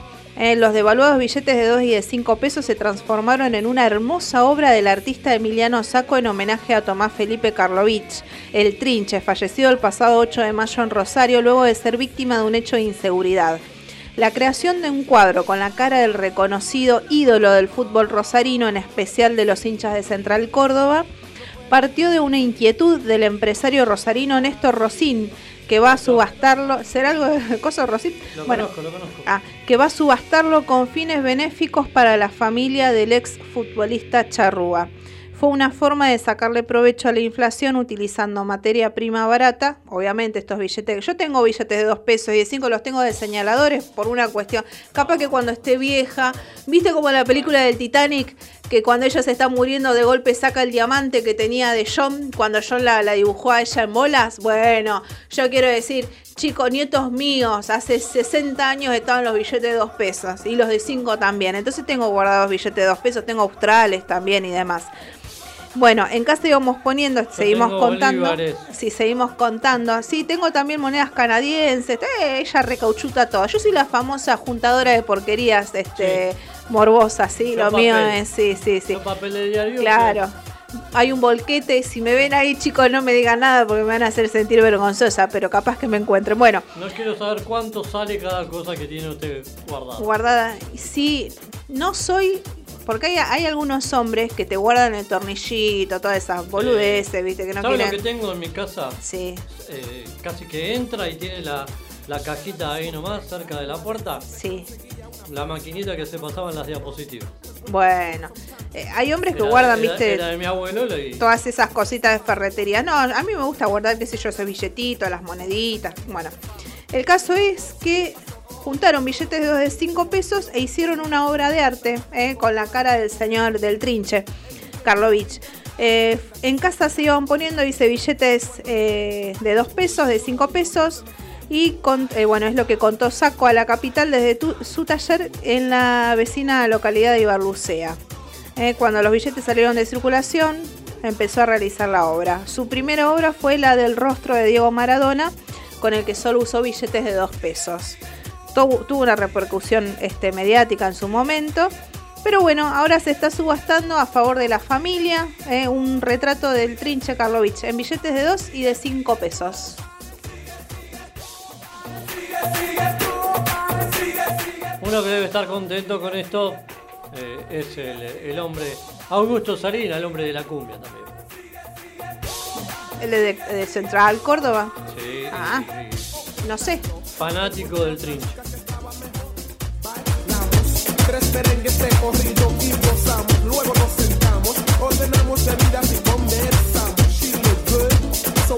Eh, los devaluados billetes de 2 y de 5 pesos se transformaron en una hermosa obra del artista Emiliano Saco en homenaje a Tomás Felipe Karlovich, el Trinche, fallecido el pasado 8 de mayo en Rosario luego de ser víctima de un hecho de inseguridad. La creación de un cuadro con la cara del reconocido ídolo del fútbol rosarino, en especial de los hinchas de Central Córdoba, partió de una inquietud del empresario rosarino Néstor Rosín, que va a subastarlo. ¿Será algo de cosa Rosín? Lo Bueno, conozco, lo conozco. Ah, que va a subastarlo con fines benéficos para la familia del ex futbolista Charrúa. Fue una forma de sacarle provecho a la inflación utilizando materia prima barata. Obviamente estos billetes, yo tengo billetes de 2 pesos y de 5 los tengo de señaladores por una cuestión. Capaz que cuando esté vieja, viste como la película del Titanic, que cuando ella se está muriendo de golpe saca el diamante que tenía de John, cuando John la, la dibujó a ella en bolas. Bueno, yo quiero decir, chicos, nietos míos, hace 60 años estaban los billetes de 2 pesos y los de 5 también. Entonces tengo guardados billetes de 2 pesos, tengo australes también y demás. Bueno, en casa íbamos poniendo, seguimos contando. bolívares. Sí, seguimos contando. Sí, tengo también monedas canadienses. Eh, ella recauchuta todo. Yo soy la famosa juntadora de porquerías, este, morbosa, sí. Yo Lo mío es, sí, sí, sí. Yo papel de diario. Claro. Hay un volquete. Si me ven ahí, chicos, no me digan nada porque me van a hacer sentir vergonzosa, pero capaz que me encuentren. Bueno, No quiero saber cuánto sale cada cosa que tiene usted guardada. guardada. Sí, no soy. Porque hay, hay algunos hombres que te guardan el tornillito, todas esas boludeces, viste, que no ¿Sabes lo quieren. que tengo en mi casa? Sí. Eh, casi que entra y tiene la, la cajita ahí nomás, cerca de la puerta. Sí. La maquinita que se pasaba en las diapositivas. Bueno, eh, hay hombres que Era- guardan, era- viste, Era de mi abuelo y. todas esas cositas de ferretería. No, a mí me gusta guardar, qué sé yo, esos billetitos, las moneditas. Bueno, el caso es que juntaron billetes de dos de 5 pesos e hicieron una obra de arte eh, con la cara del señor del trinche, Karlovich. Eh, en casa se iban poniendo, dice, billetes eh, de 2 pesos, de 5 pesos. Y eh, bueno, es lo que contó Saco a la capital desde su taller en la vecina localidad de Ibarlucea. Eh, cuando los billetes salieron de circulación, empezó a realizar la obra. Su primera obra fue la del rostro de Diego Maradona, con el que solo usó billetes de 2 pesos. Tuvo una repercusión este, mediática en su momento. Pero bueno, ahora se está subastando a favor de la familia eh, un retrato del Trinche Karlovich en billetes de 2 y de 5 pesos. Uno que debe estar contento con esto eh, es el, el hombre Augusto Sarina, el hombre de la cumbia también. El de, de Central Córdoba, Sí, Ah. sí. no sé. Fanático del trinche. Tres merengues de corrido y gozamos. Luego nos sentamos, ordenamos bebidas y conversamos. She look good, so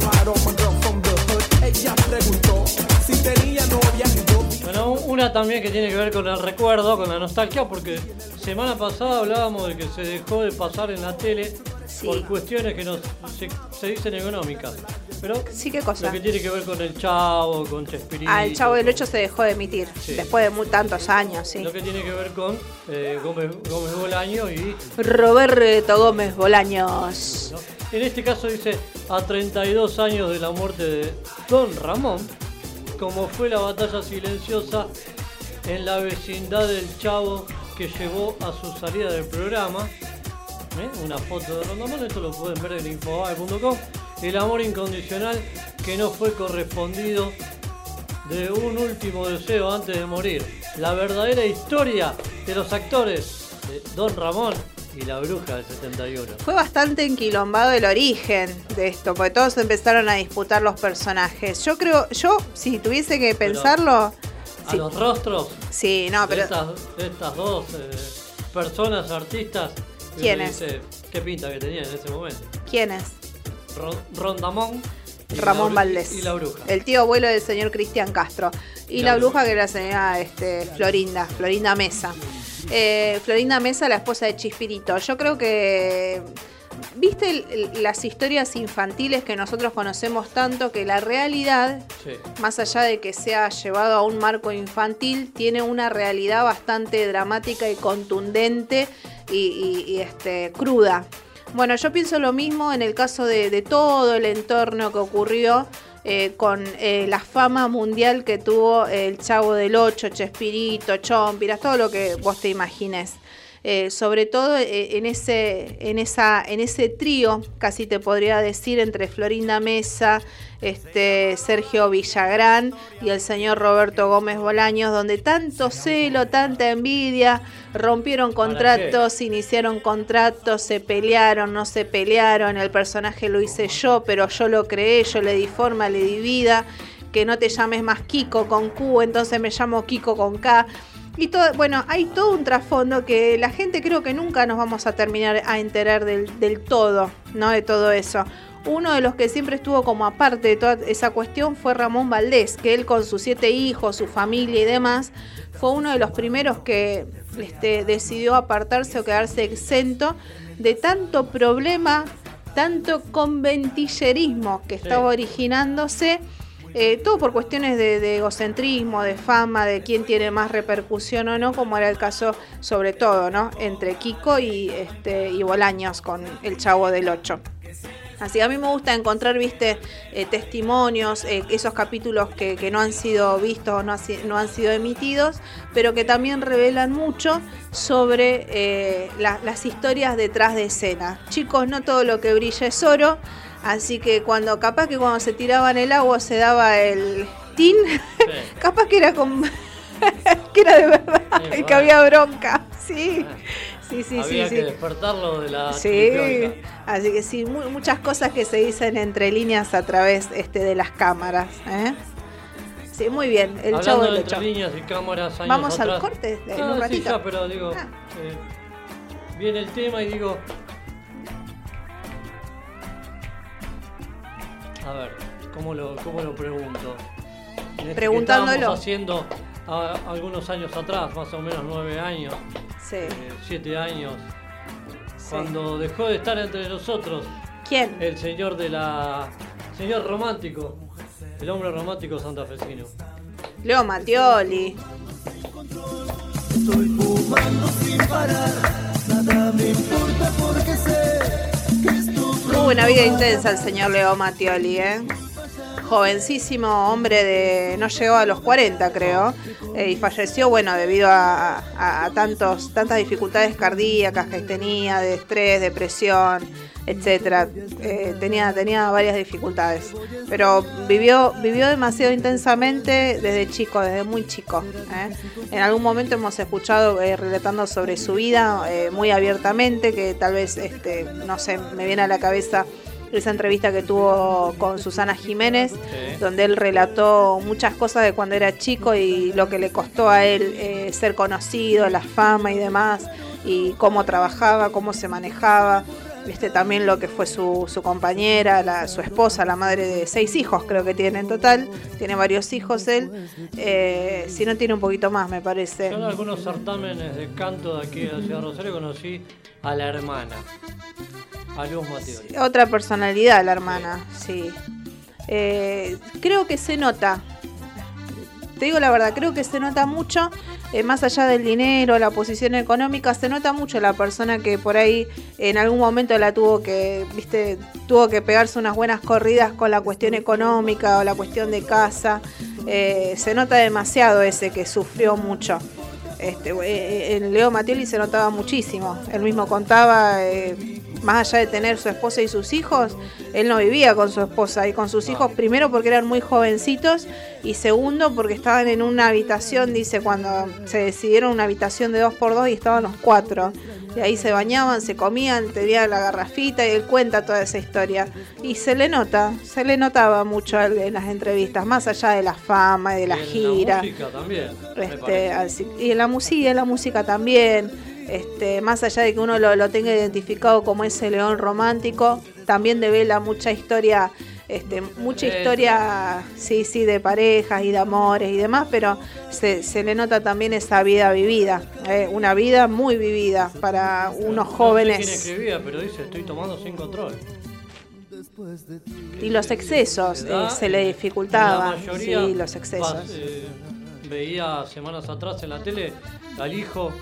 lied on my girl from the hood. Ella preguntó Bueno, una también que tiene que ver con el recuerdo, con la nostalgia, porque semana pasada hablábamos de que se dejó de pasar en la tele Sí. por cuestiones que nos, se, se dicen económicas. Pero Sí, qué cosa. lo que tiene que ver con el Chavo, con Chespirito. Ah, el Chavo del con- 8 se dejó de emitir Sí. después de muy, tantos años, sí. Lo que tiene que ver con eh, Gómez, Gómez Bolaño y Roberto Gómez Bolaños. ¿no? En este caso dice, a 32 años de la muerte de Don Ramón, como fue la batalla silenciosa en la vecindad del Chavo que llevó a su salida del programa. ¿eh? Una foto de Rondamón, esto lo pueden ver en infobae.com. El amor incondicional que no fue correspondido de un último deseo antes de morir. La verdadera historia de los actores de Don Ramón y la bruja del 71. Fue bastante enquilombado el origen de esto, porque todos empezaron a disputar los personajes. Yo creo, yo, si tuviese que Pero- pensarlo, A los rostros sí, no, de, pero estas, de estas dos eh, personas, artistas, ¿Quiénes? dice, qué pinta que tenían en ese momento. ¿quién es? Ron- Rondamón Ramón Valdés. Y la bruja. El tío abuelo del señor Cristian Castro. Y La bruja que era la señora este, Florinda, Florinda Mesa. Eh, Florinda Mesa, la esposa de Chispirito. Yo creo que. ¿Viste las historias infantiles que nosotros conocemos tanto? Que la realidad, Sí. más allá de que sea llevado a un marco infantil, tiene una realidad bastante dramática y contundente y, y- y, este, cruda. Bueno, yo pienso lo mismo en el caso de, de todo el entorno que ocurrió eh, con eh, la fama mundial que tuvo el Chavo del Ocho, Chespirito, Chompiras, todo lo que vos te imagines. Eh, sobre todo eh, en, ese, en, esa, en ese trío, casi te podría decir, entre Florinda Mesa, este, Sergio Villagrán y el señor Roberto Gómez Bolaños, donde tanto celo, tanta envidia, rompieron contratos, iniciaron contratos, se pelearon, no se pelearon, el personaje lo hice yo, pero yo lo creé, yo le di forma, le di vida, que no te llames más Kiko con Q, entonces me llamo Kiko con K. Y todo, bueno, hay todo un trasfondo que la gente creo que nunca nos vamos a terminar a enterar del, del todo, ¿no? De todo eso. Uno de los que siempre estuvo como aparte de toda esa cuestión fue Ramón Valdés, que él con sus siete hijos, su familia y demás, fue uno de los primeros que este, decidió apartarse o quedarse exento de tanto problema, tanto conventillerismo que estaba originándose. Eh, todo por cuestiones de, egocentrismo, de fama, de quién tiene más repercusión o no, como era el caso sobre todo, ¿no? Entre Kiko y, este, y Bolaños con el Chavo del 8. Así que a mí me gusta encontrar, viste, eh, testimonios, eh, esos capítulos que, no han sido vistos, no, han sido emitidos, pero que también revelan mucho sobre la- las historias detrás de escena. Chicos, no todo lo que brilla es oro, así que cuando capaz que cuando se tiraban el agua se daba el tin, capaz que era con que era de verdad y que había bronca. Sí. Sí, sí, Había sí, que sí. despertarlo de la Sí, así que sí, mu- muchas cosas que se dicen entre líneas a través este, de las cámaras. ¿eh? Sí, muy bien, el Hablando chavo de del entre líneas y cámaras años Vamos al atrás. corte en Ah, un ratito. ya, pero digo, Ah. eh, viene el tema y digo, a ver, ¿cómo lo, cómo lo pregunto? Este Preguntándolo. estábamos haciendo a- algunos años atrás, más o menos nueve años, Sí. eh, siete años, cuando dejó de estar entre nosotros ¿Quién? el señor de la... señor romántico, el hombre romántico santafesino. Leo Mattioli. Estoy fumando sin parar, nada me importa porque sé una vida intensa el señor Leo Mattioli, ¿eh? Jovencísimo hombre de. no llegó a los 40, creo. eh, y falleció, bueno, debido a, tantos, tantas dificultades cardíacas que tenía, de estrés, depresión, etcétera. Eh, tenía, tenía varias dificultades. Pero vivió, vivió demasiado intensamente desde chico, desde muy chico. ¿eh? En algún momento hemos escuchado relatando sobre su vida muy abiertamente, que tal vez, este, no sé, me viene a la cabeza esa entrevista que tuvo con Susana Jiménez, donde él relató muchas cosas de cuando era chico y lo que le costó a él eh, ser conocido, la fama y demás, y cómo trabajaba, cómo se manejaba. Viste también lo que fue su, su compañera, la- su esposa, la madre de seis hijos, creo que tiene en total. Tiene varios hijos él. Eh, si no, tiene un poquito más, me parece. Yo en algunos certámenes de canto de aquí de la ciudad de Rosario conocí a la hermana, a Luz. Otra personalidad, la hermana, sí. Eh, creo que se nota. Te digo la verdad, creo que se nota mucho, eh, más allá del dinero, la posición económica, se nota mucho la persona que por ahí en algún momento la tuvo que, viste, tuvo que pegarse unas buenas corridas con la cuestión económica o la cuestión de casa. Eh, se nota demasiado ese que sufrió mucho. Este, en Leo Matioli se notaba muchísimo. Él mismo contaba, más allá de tener su esposa y sus hijos, él no vivía con su esposa y con sus hijos, primero porque eran muy jovencitos y segundo porque estaban en una habitación, dice, cuando se decidieron una habitación de dos por dos y estaban los cuatro. Y ahí se bañaban, se comían, tenía la garrafita y él cuenta toda esa historia. Y se le nota, se le notaba mucho en las entrevistas, más allá de la fama y de la En gira. La música también. Este, así- y en la música, en la música también, este, más allá de que uno lo, lo tenga identificado como ese león romántico, también devela mucha historia, este, mucha historia, sí, sí, de parejas y de amores y demás, pero se, se le nota también esa vida vivida, eh, una vida muy vivida para unos No sé quién jóvenes escribía, pero dice, estoy tomando sin control. y los excesos eh, ¿Verdad? se le La dificultaban, sí, los excesos. eh, veía semanas atrás en la tele al hijo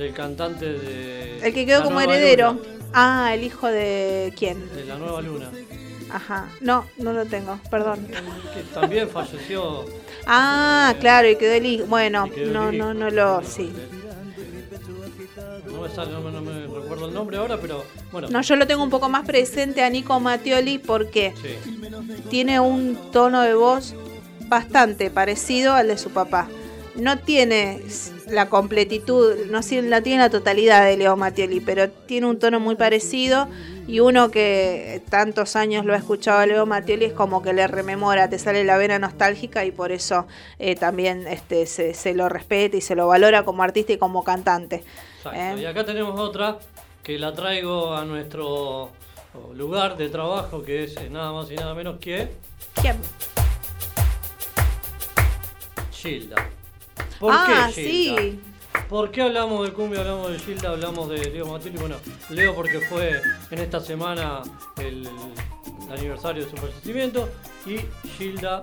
del cantante de. El que quedó La como heredero. Luna, Ah, el hijo de quién? de la nueva luna. Ajá. No, no lo tengo, perdón. que también falleció. Ah, claro, y quedó el hijo. Bueno, el no, hijo. no, no lo. Sí. No me, sale, no, me- no me recuerdo el nombre ahora, pero bueno. No, yo lo tengo un poco más presente a Nico Mattioli porque Sí. tiene un tono de voz bastante parecido al de su papá. No tiene la completitud, no si- la tiene la totalidad de Leo Mattioli, pero tiene un tono muy parecido y uno que tantos años lo ha escuchado a Leo Mattioli es como que le rememora, te sale la vena nostálgica y por eso eh, también este, se, se lo respeta y se lo valora como artista y como cantante. Exacto. ¿eh? Y acá tenemos otra que la traigo a nuestro lugar de trabajo, que es eh, nada más y nada menos que ¿Quién? Gilda. ¿Por ah, qué Gilda? sí. ¿Por qué hablamos de cumbia, hablamos de Gilda, hablamos de Leo Matilli? Bueno, Leo porque fue en esta semana el, el aniversario de su fallecimiento y Gilda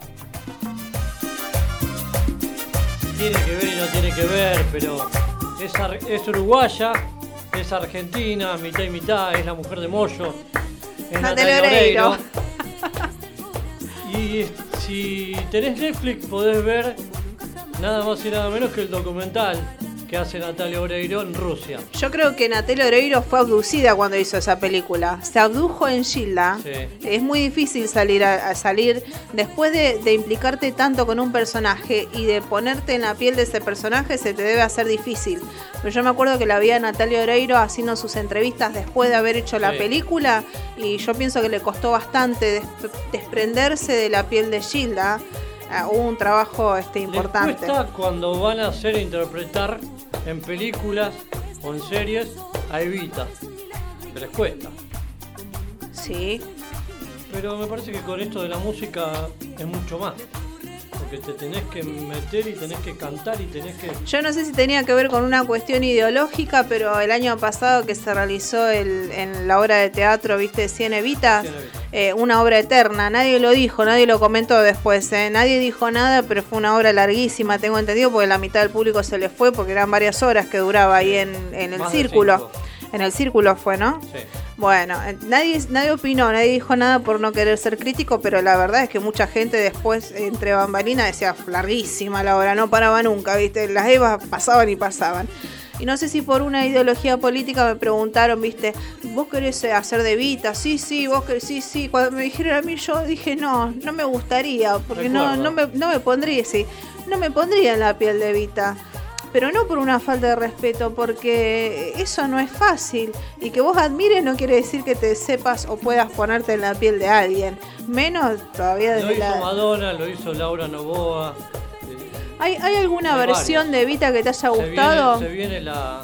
tiene que ver y no tiene que ver, pero es, ar- es uruguaya, es argentina, mitad y mitad, es la mujer de Moyo, es Natalia. Oreiro. Y si tenés Netflix podés ver nada más y nada menos que el documental que hace Natalia Oreiro en Rusia. Yo creo que Natalia Oreiro fue abducida cuando hizo esa película. Se abdujo en Gilda. Sí. Es muy difícil salir a, a salir después de, de implicarte tanto con un personaje y de ponerte en la piel de ese personaje se te debe hacer difícil. Pero yo me acuerdo que la vi a Natalia Oreiro haciendo sus entrevistas después de haber hecho la Sí. película y yo pienso que le costó bastante des- desprenderse de la piel de Gilda. Hubo un trabajo este, Les importante. cuesta cuando van a hacer interpretar en películas o en series a Evita. Les cuesta. Sí. Pero me parece que con esto de la música es mucho más. Porque te tenés que meter y tenés que cantar y tenés que... Yo no sé si tenía que ver con una cuestión ideológica, pero el año pasado que se realizó el- en la obra de teatro, viste, Cien Evitas, Cien Evitas. Eh, una obra eterna, nadie lo dijo, nadie lo comentó después, eh, nadie dijo nada, pero fue una obra larguísima, tengo entendido, porque la mitad del público se le fue, porque eran varias horas que duraba ahí en, en el Más círculo. En el círculo fue, ¿no? Sí. Bueno, eh, nadie, nadie opinó, nadie dijo nada por no querer ser crítico, pero la verdad es que mucha gente después, entre bambalinas, decía larguísima la hora, no paraba nunca, ¿viste? Las Evas pasaban y pasaban. Y no sé si por una ideología política me preguntaron, ¿viste? ¿Vos querés eh, hacer de Vita? Sí, sí, vos querés, sí, sí. Cuando me dijeron a mí, yo dije, no, no me gustaría, porque no, no, me, no me pondría, sí, no me pondría en la piel de Vita pero no por una falta de respeto, porque eso no es fácil. Y que vos admires no quiere decir que te sepas o puedas ponerte en la piel de alguien. Menos todavía Lo desde hizo la... Madonna, lo hizo Laura Novoa. ¿Hay, hay alguna Hay versión de Evita que te haya Se gustado? viene, se viene la.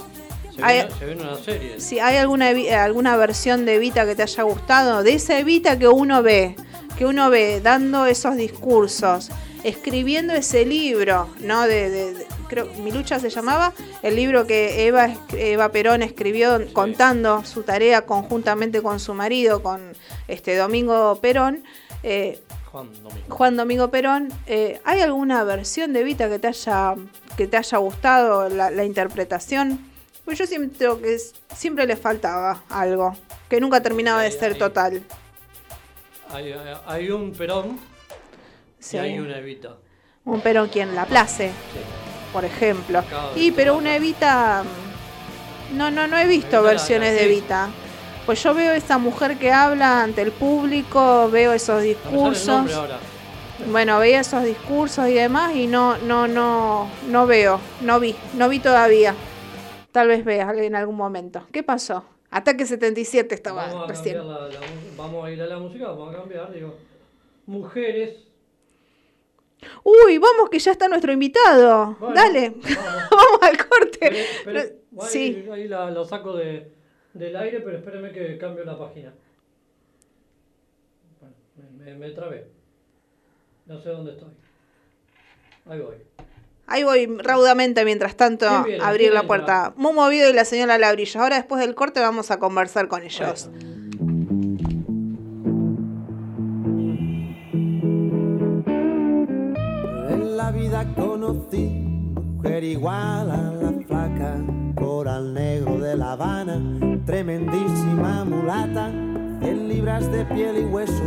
Se Hay- viene, se viene una serie. Si hay alguna, eh, alguna versión de Evita que te haya gustado, de esa Evita que uno ve, que uno ve dando esos discursos, escribiendo ese libro, ¿no? De, de- de- creo Mi lucha se llamaba, el libro que Eva, Eva Perón escribió contando su tarea conjuntamente con su marido, con este Domingo Perón. eh, Juan Domingo. Juan Domingo Perón, eh, ¿hay alguna versión de Evita que te haya, que te haya gustado la, la interpretación? Pues yo siento que siempre le faltaba algo, que nunca terminaba de ser total. Hay, un Perón Sí. y hay una Evita. Un Perón quien la place, Sí. por ejemplo. Y pero una Evita, mm, no, no, no he visto versiones de. Evita. Pues yo veo esa mujer que habla ante el público, veo esos discursos. Bueno, veía esos discursos y demás y no, no, no, no veo, no vi, no vi todavía. Tal vez vea en algún momento. ¿Qué pasó? Ataque 77 estaba Vamos a, recién. la- la vamos a ir a la música, vamos a cambiar, digo. Mujeres. Uy, vamos que ya está nuestro invitado. Bueno, Dale, vamos. vamos al corte. Ahí, sí, ahí la, la saco de, del aire, pero espéreme que cambio la página. Bueno, me, me, me trabé. No sé dónde estoy. Ahí voy. ahí voy raudamente mientras tanto abrir ¿Quién la puerta. Muy movido y la señora Laurilla. Ahora después del corte vamos a conversar con ellos. En la vida conocí mujer igual a la flaca, coral negro de La Habana, tremendísima mulata, 100 libras de piel y hueso,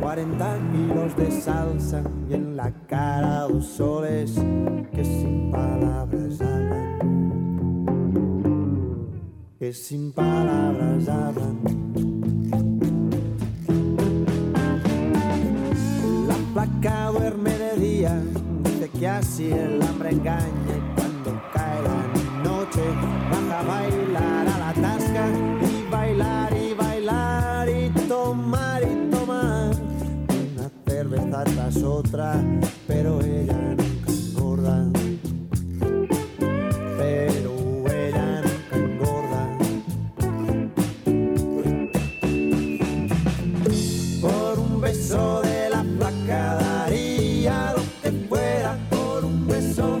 40 kilos de salsa y en la cara dos soles que sin palabras hablan. Que sin palabras hablan. La placa duerme de día, dice que así el hambre engaña noche a bailar a la tasca y bailar y bailar y tomar y tomar una cerveza tras otra, pero ella nunca engorda. Pero ella nunca engorda. Por un beso de la placa daría lo que fuera. Por un beso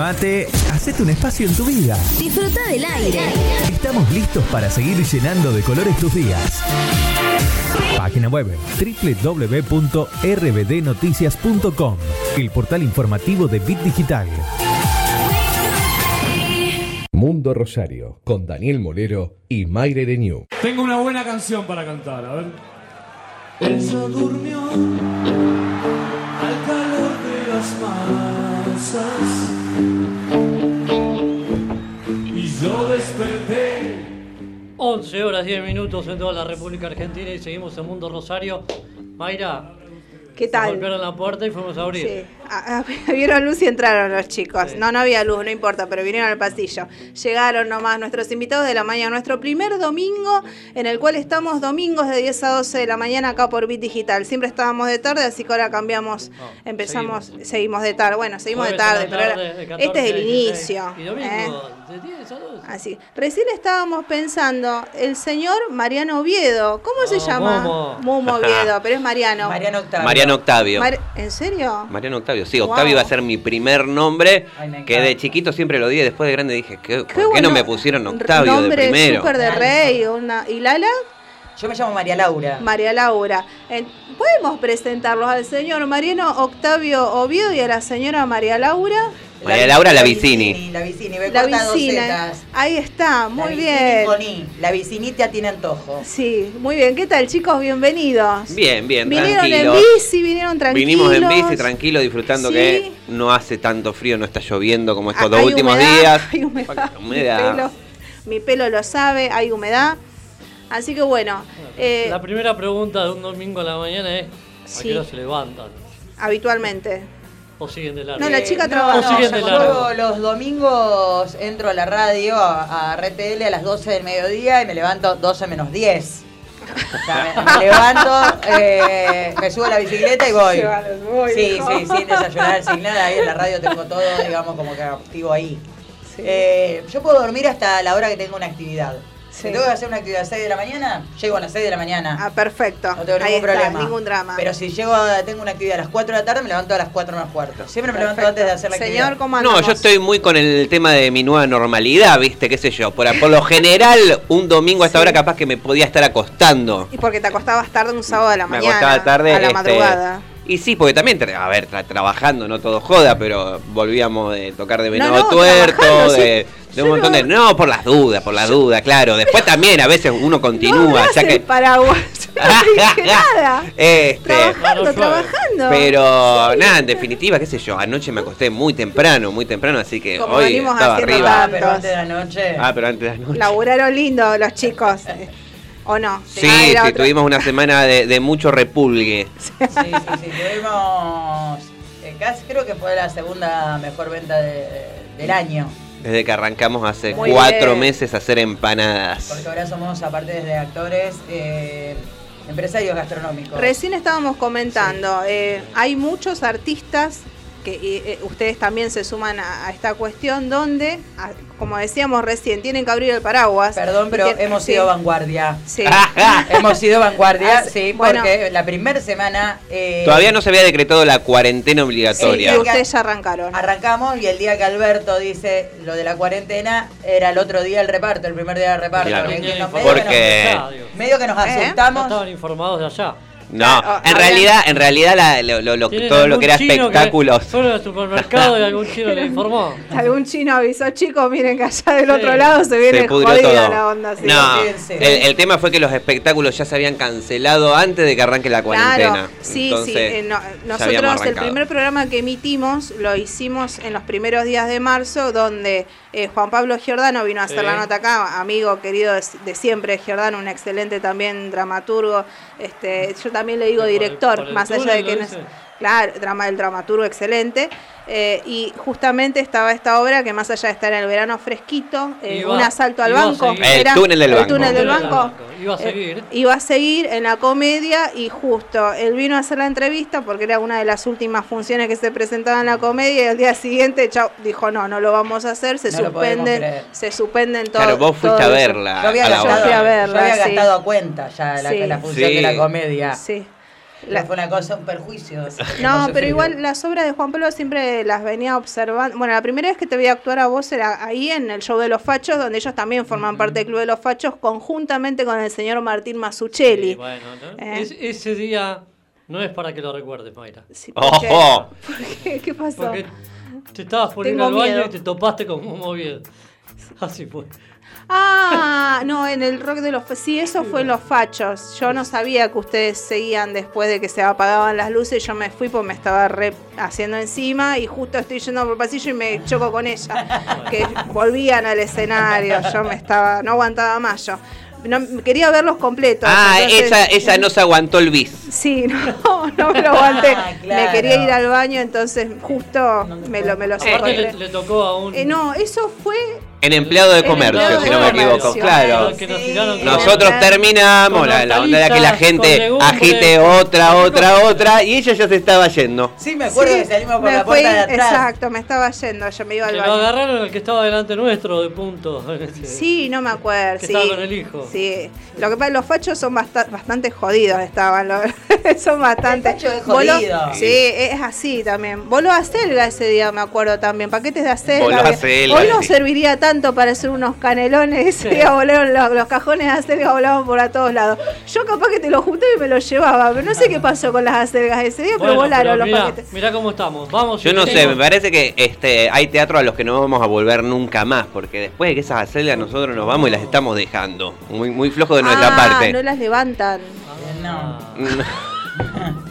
Mate, hacete un espacio en tu vida. Disfruta del aire. Estamos listos para seguir llenando de colores tus días. Página web www.rbdnoticias.com, el portal informativo de Bit Digital. Mundo Rosario, con Daniel Molero y Mayre Renew. Tengo una buena canción para cantar, a ver. Ella durmió al calor de las masas y yo desperté. 11 horas 10 minutos en toda la República Argentina y seguimos en Mundo Rosario. Mayra, ¿Qué tal? golpearon la puerta y fuimos a abrir. Sí. Ah, ah, vieron luz y entraron los chicos. No, no había luz, no importa, pero vinieron al pasillo. Llegaron nomás nuestros invitados de la mañana. Nuestro primer domingo, en el cual estamos domingos de 10 a 12 de la mañana acá por Bit Digital. Siempre estábamos de tarde, así que ahora cambiamos. empezamos, seguimos. de tarde. Bueno, seguimos de Jueves tarde, pero ahora- tarde, de 14 este es el a 16. inicio. Y domingo, ¿eh? de 10 a 12. Así. Recién estábamos pensando, el señor Mariano Oviedo. ¿Cómo se Ah, llama? Momo. Mumo Oviedo, pero es Mariano. Mariano Octavio. Mariano Octavio. Mar- ¿En serio? Mariano Octavio, sí, Wow. Octavio iba a ser mi primer nombre, Ay, que de chiquito siempre lo di, después de grande dije, ¿qué, ¿por qué, bueno. no me pusieron Octavio de Nombre primero? súper de rey. Una... ¿Y Lala? Yo me llamo María Laura. María Laura. Podemos presentarlos al señor Mariano Octavio Oviedo y a la señora María Laura. María Laura La Vicini. La Vicini, ve La vicina. Ahí está, muy La Vicini bien. con I. La Vicinita tiene antojo. Sí, muy bien. ¿Qué tal, chicos? Bienvenidos. Bien, bien, Vinieron en bici, vinieron tranquilos. Vinimos en bici, tranquilo, disfrutando Sí. que no hace tanto frío, no está lloviendo como estos Ah, dos hay últimos humedad, días. Hay humedad. Humedad. Mi, pelo, mi pelo lo sabe, hay humedad. Así que bueno, eh, La primera pregunta de un domingo a la mañana es: ¿a Sí. qué hora se levantan? habitualmente. ¿O siguen de largo? No, la chica Eh, trabaja. O siguen de yo largo. los domingos entro a la radio, a, a RTL a las 12 del mediodía y me levanto 12 menos 10. O sea, me, me levanto, eh, me subo a la bicicleta y voy. Sí, sí, sin desayunar, sin nada. Ahí en la radio tengo todo, digamos, como que activo ahí. Eh, yo puedo dormir hasta la hora que tengo una actividad. Si tengo que hacer una actividad a las 6 de la mañana, llego a las 6 de la mañana. Ah, perfecto. No tengo Ahí ningún está, problema. ningún drama. Pero si llego a, tengo una actividad a las 4 de la tarde, me levanto a las 4 menos cuarto. Siempre me levanto antes de hacer la actividad. Señor, ¿cómo No, andamos? yo estoy muy con el tema de mi nueva normalidad, ¿viste? ¿Qué sé yo? Por, por lo general, un domingo a esta Sí. hora capaz que me podía estar acostando. Y porque te acostabas tarde un sábado a la me mañana. acostaba tarde. A la este, madrugada. Y sí, porque también, a ver, tra- trabajando, no todo joda, pero volvíamos de tocar de venado no, tuerto, sí. de, un Yo montón no- de... No, por las dudas, por las dudas, claro. Después también a veces uno No continúa, ya el que... paraguas. Yo no dije nada. Este, Trabajando, trabajando. pero nada, en definitiva, qué sé yo, anoche me acosté muy temprano, muy temprano, así que Como hoy venimos estaba arriba. Ah, pero antes de la noche. Ah, pero antes de la noche. Laburaron lindo los chicos. ¿O no? Sí, Ah, era sí, otra. tuvimos una semana de, de mucho repulgue. Sí, sí, sí. Tuvimos. eh, casi creo que fue la segunda mejor venta de- del año. Desde que arrancamos hace Muy cuatro bien. meses a hacer empanadas. Porque ahora somos, aparte de actores, eh, empresarios gastronómicos. Recién estábamos comentando, eh, hay muchos artistas que eh, eh, ustedes también se suman a, a esta cuestión donde, a- como decíamos recién, tienen que abrir el paraguas. Perdón, pero hemos sí, sido vanguardia. Sí. hemos sido vanguardia, Ah, sí, bueno. porque la primera semana. eh, Todavía no se había decretado la cuarentena Sí, obligatoria. y ustedes ya arrancaron. Arrancamos y el día que Alberto dice lo de la cuarentena era el otro día el reparto, el primer día del reparto. Claro. En que nos- Porque- medio, que nos, medio que nos ¿Eh? No asustamos. estaban informados de allá. No, Ah, en realidad, en realidad la- lo- lo- lo- ¿Tienen todo lo que era espectáculos. Fueron al supermercado y algún chino le informó. Algún chino avisó, chicos, miren que allá del Sí. otro lado se viene Se pudrió jodida todo. la onda. sí. No, el, el tema fue que los espectáculos ya se habían cancelado antes de que arranque la cuarentena. Claro, sí, Entonces, sí. eh, no, nosotros el primer programa que emitimos lo hicimos en los primeros días de marzo, donde eh, Juan Pablo Giordano vino a hacer Sí. la nota acá, amigo querido de, de siempre, Giordano, un excelente también dramaturgo. Este, yo también le digo director, más allá de que no es-. Claro, drama, el dramaturgo excelente. Eh, y justamente estaba esta obra que más allá de estar en el verano fresquito, eh, Iba- un asalto al banco. El túnel del el banco. túnel del El túnel del banco. banco. Iba a Eh, seguir. iba a seguir en la comedia y justo él vino a hacer la entrevista porque era una de las últimas funciones que se presentaba en la comedia y al día siguiente chau, dijo no, no lo vamos a hacer, se No suspenden, se suspenden todos. Claro, vos fuiste a verla. Yo había, a gastado, verla, yo había sí. gastado a cuenta ya la, Sí. la función Sí. de la comedia. Sí. La, fue una cosa, un perjuicio. No, pero igual las obras de Juan Pablo siempre las venía observando. Bueno, la primera vez que te vi actuar a vos era ahí en el show de los fachos, donde ellos también forman parte del Club de los Fachos, conjuntamente con el señor Martín Masuccelli. Sí, bueno, ¿no? Eh. Es- ese día no es para que lo recuerdes, Mayra. Sí, ¿por qué? ¡Ojo! ¿Por qué? ¿Qué pasó? Porque te estabas poniendo Tengo al baño miedo. y te topaste con un móvil. Así fue. Ah, no, en el rock de los... Sí, eso fue en los fachos. Yo no sabía que ustedes seguían después de que se apagaban las luces. Yo me fui porque me estaba re haciendo encima y justo estoy yendo por el pasillo y me choco con ella. Que volvían al escenario. Yo me estaba... No aguantaba más yo. No, quería verlos completos. Ah, entonces- esa, esa no se aguantó el bis. Sí, no, no me lo aguanté. Ah, claro. Me quería ir al baño, entonces justo me lo, me lo Aparte le, separé. le tocó a un... Eh, no, eso fue En empleado de comercio, empleado si no me comercio. equivoco. Claro. Con- Nosotros terminamos, la, la onda era que la gente agite otra, otra, otra, y ella ya se estaba yendo. Sí, me acuerdo Sí, que salimos por me la fui- puerta de atrás. Exacto, me estaba yendo, yo me iba al Que lo baño. agarraron al que estaba delante nuestro de punto. Sí, no me acuerdo. Que sí. estaba con el hijo. Sí. Lo que pasa, los fachos son basta- bastante jodidos estaban. lo- son bastante. El Voló- jodido. sí, es así también. Voló a selga ese día, me acuerdo también. Paquetes de acelga. Voló acelga, Hoy no sí. serviría tanto para hacer unos canelones. Día volaron los, los cajones de acelga, volaban por a todos lados. Yo capaz que te los junté y me los llevaba. Pero no sé qué pasó con las acelgas ese día, pero volaron los mirá, paquetes. mirá cómo estamos. Vamos. Yo no sé, me parece que este hay teatro a los que no vamos a volver nunca más, porque después de que esas acelgas nosotros nos vamos y las estamos dejando. Muy, muy flojo de nuestra ah, parte. no las levantan. No.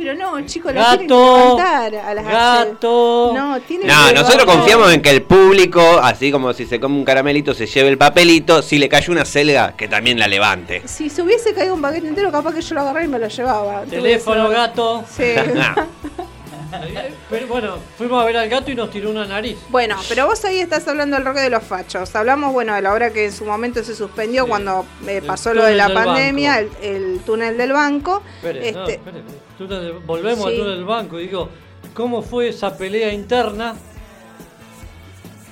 Pero no, chicos, las tienen que Gato. levantar a las Gato. No, tienen No, que nosotros levantar. confiamos en que el público, así como si se come un caramelito, se lleve el papelito, si le cayó una selga, que también la levante. Si se hubiese caído un paquete entero, capaz que yo lo agarré y me lo llevaba. Teléfono, gato. Sí. Pero bueno, fuimos a ver al gato y nos tiró una nariz. Bueno, pero vos ahí estás hablando del roque de los fachos. Hablamos, bueno, de la obra que en su momento se suspendió cuando eh, pasó lo de la pandemia, el, túnel del banco. Espere, no, Este, espere. Túnel volvemos Sí. al túnel del banco y digo, ¿cómo fue esa pelea interna?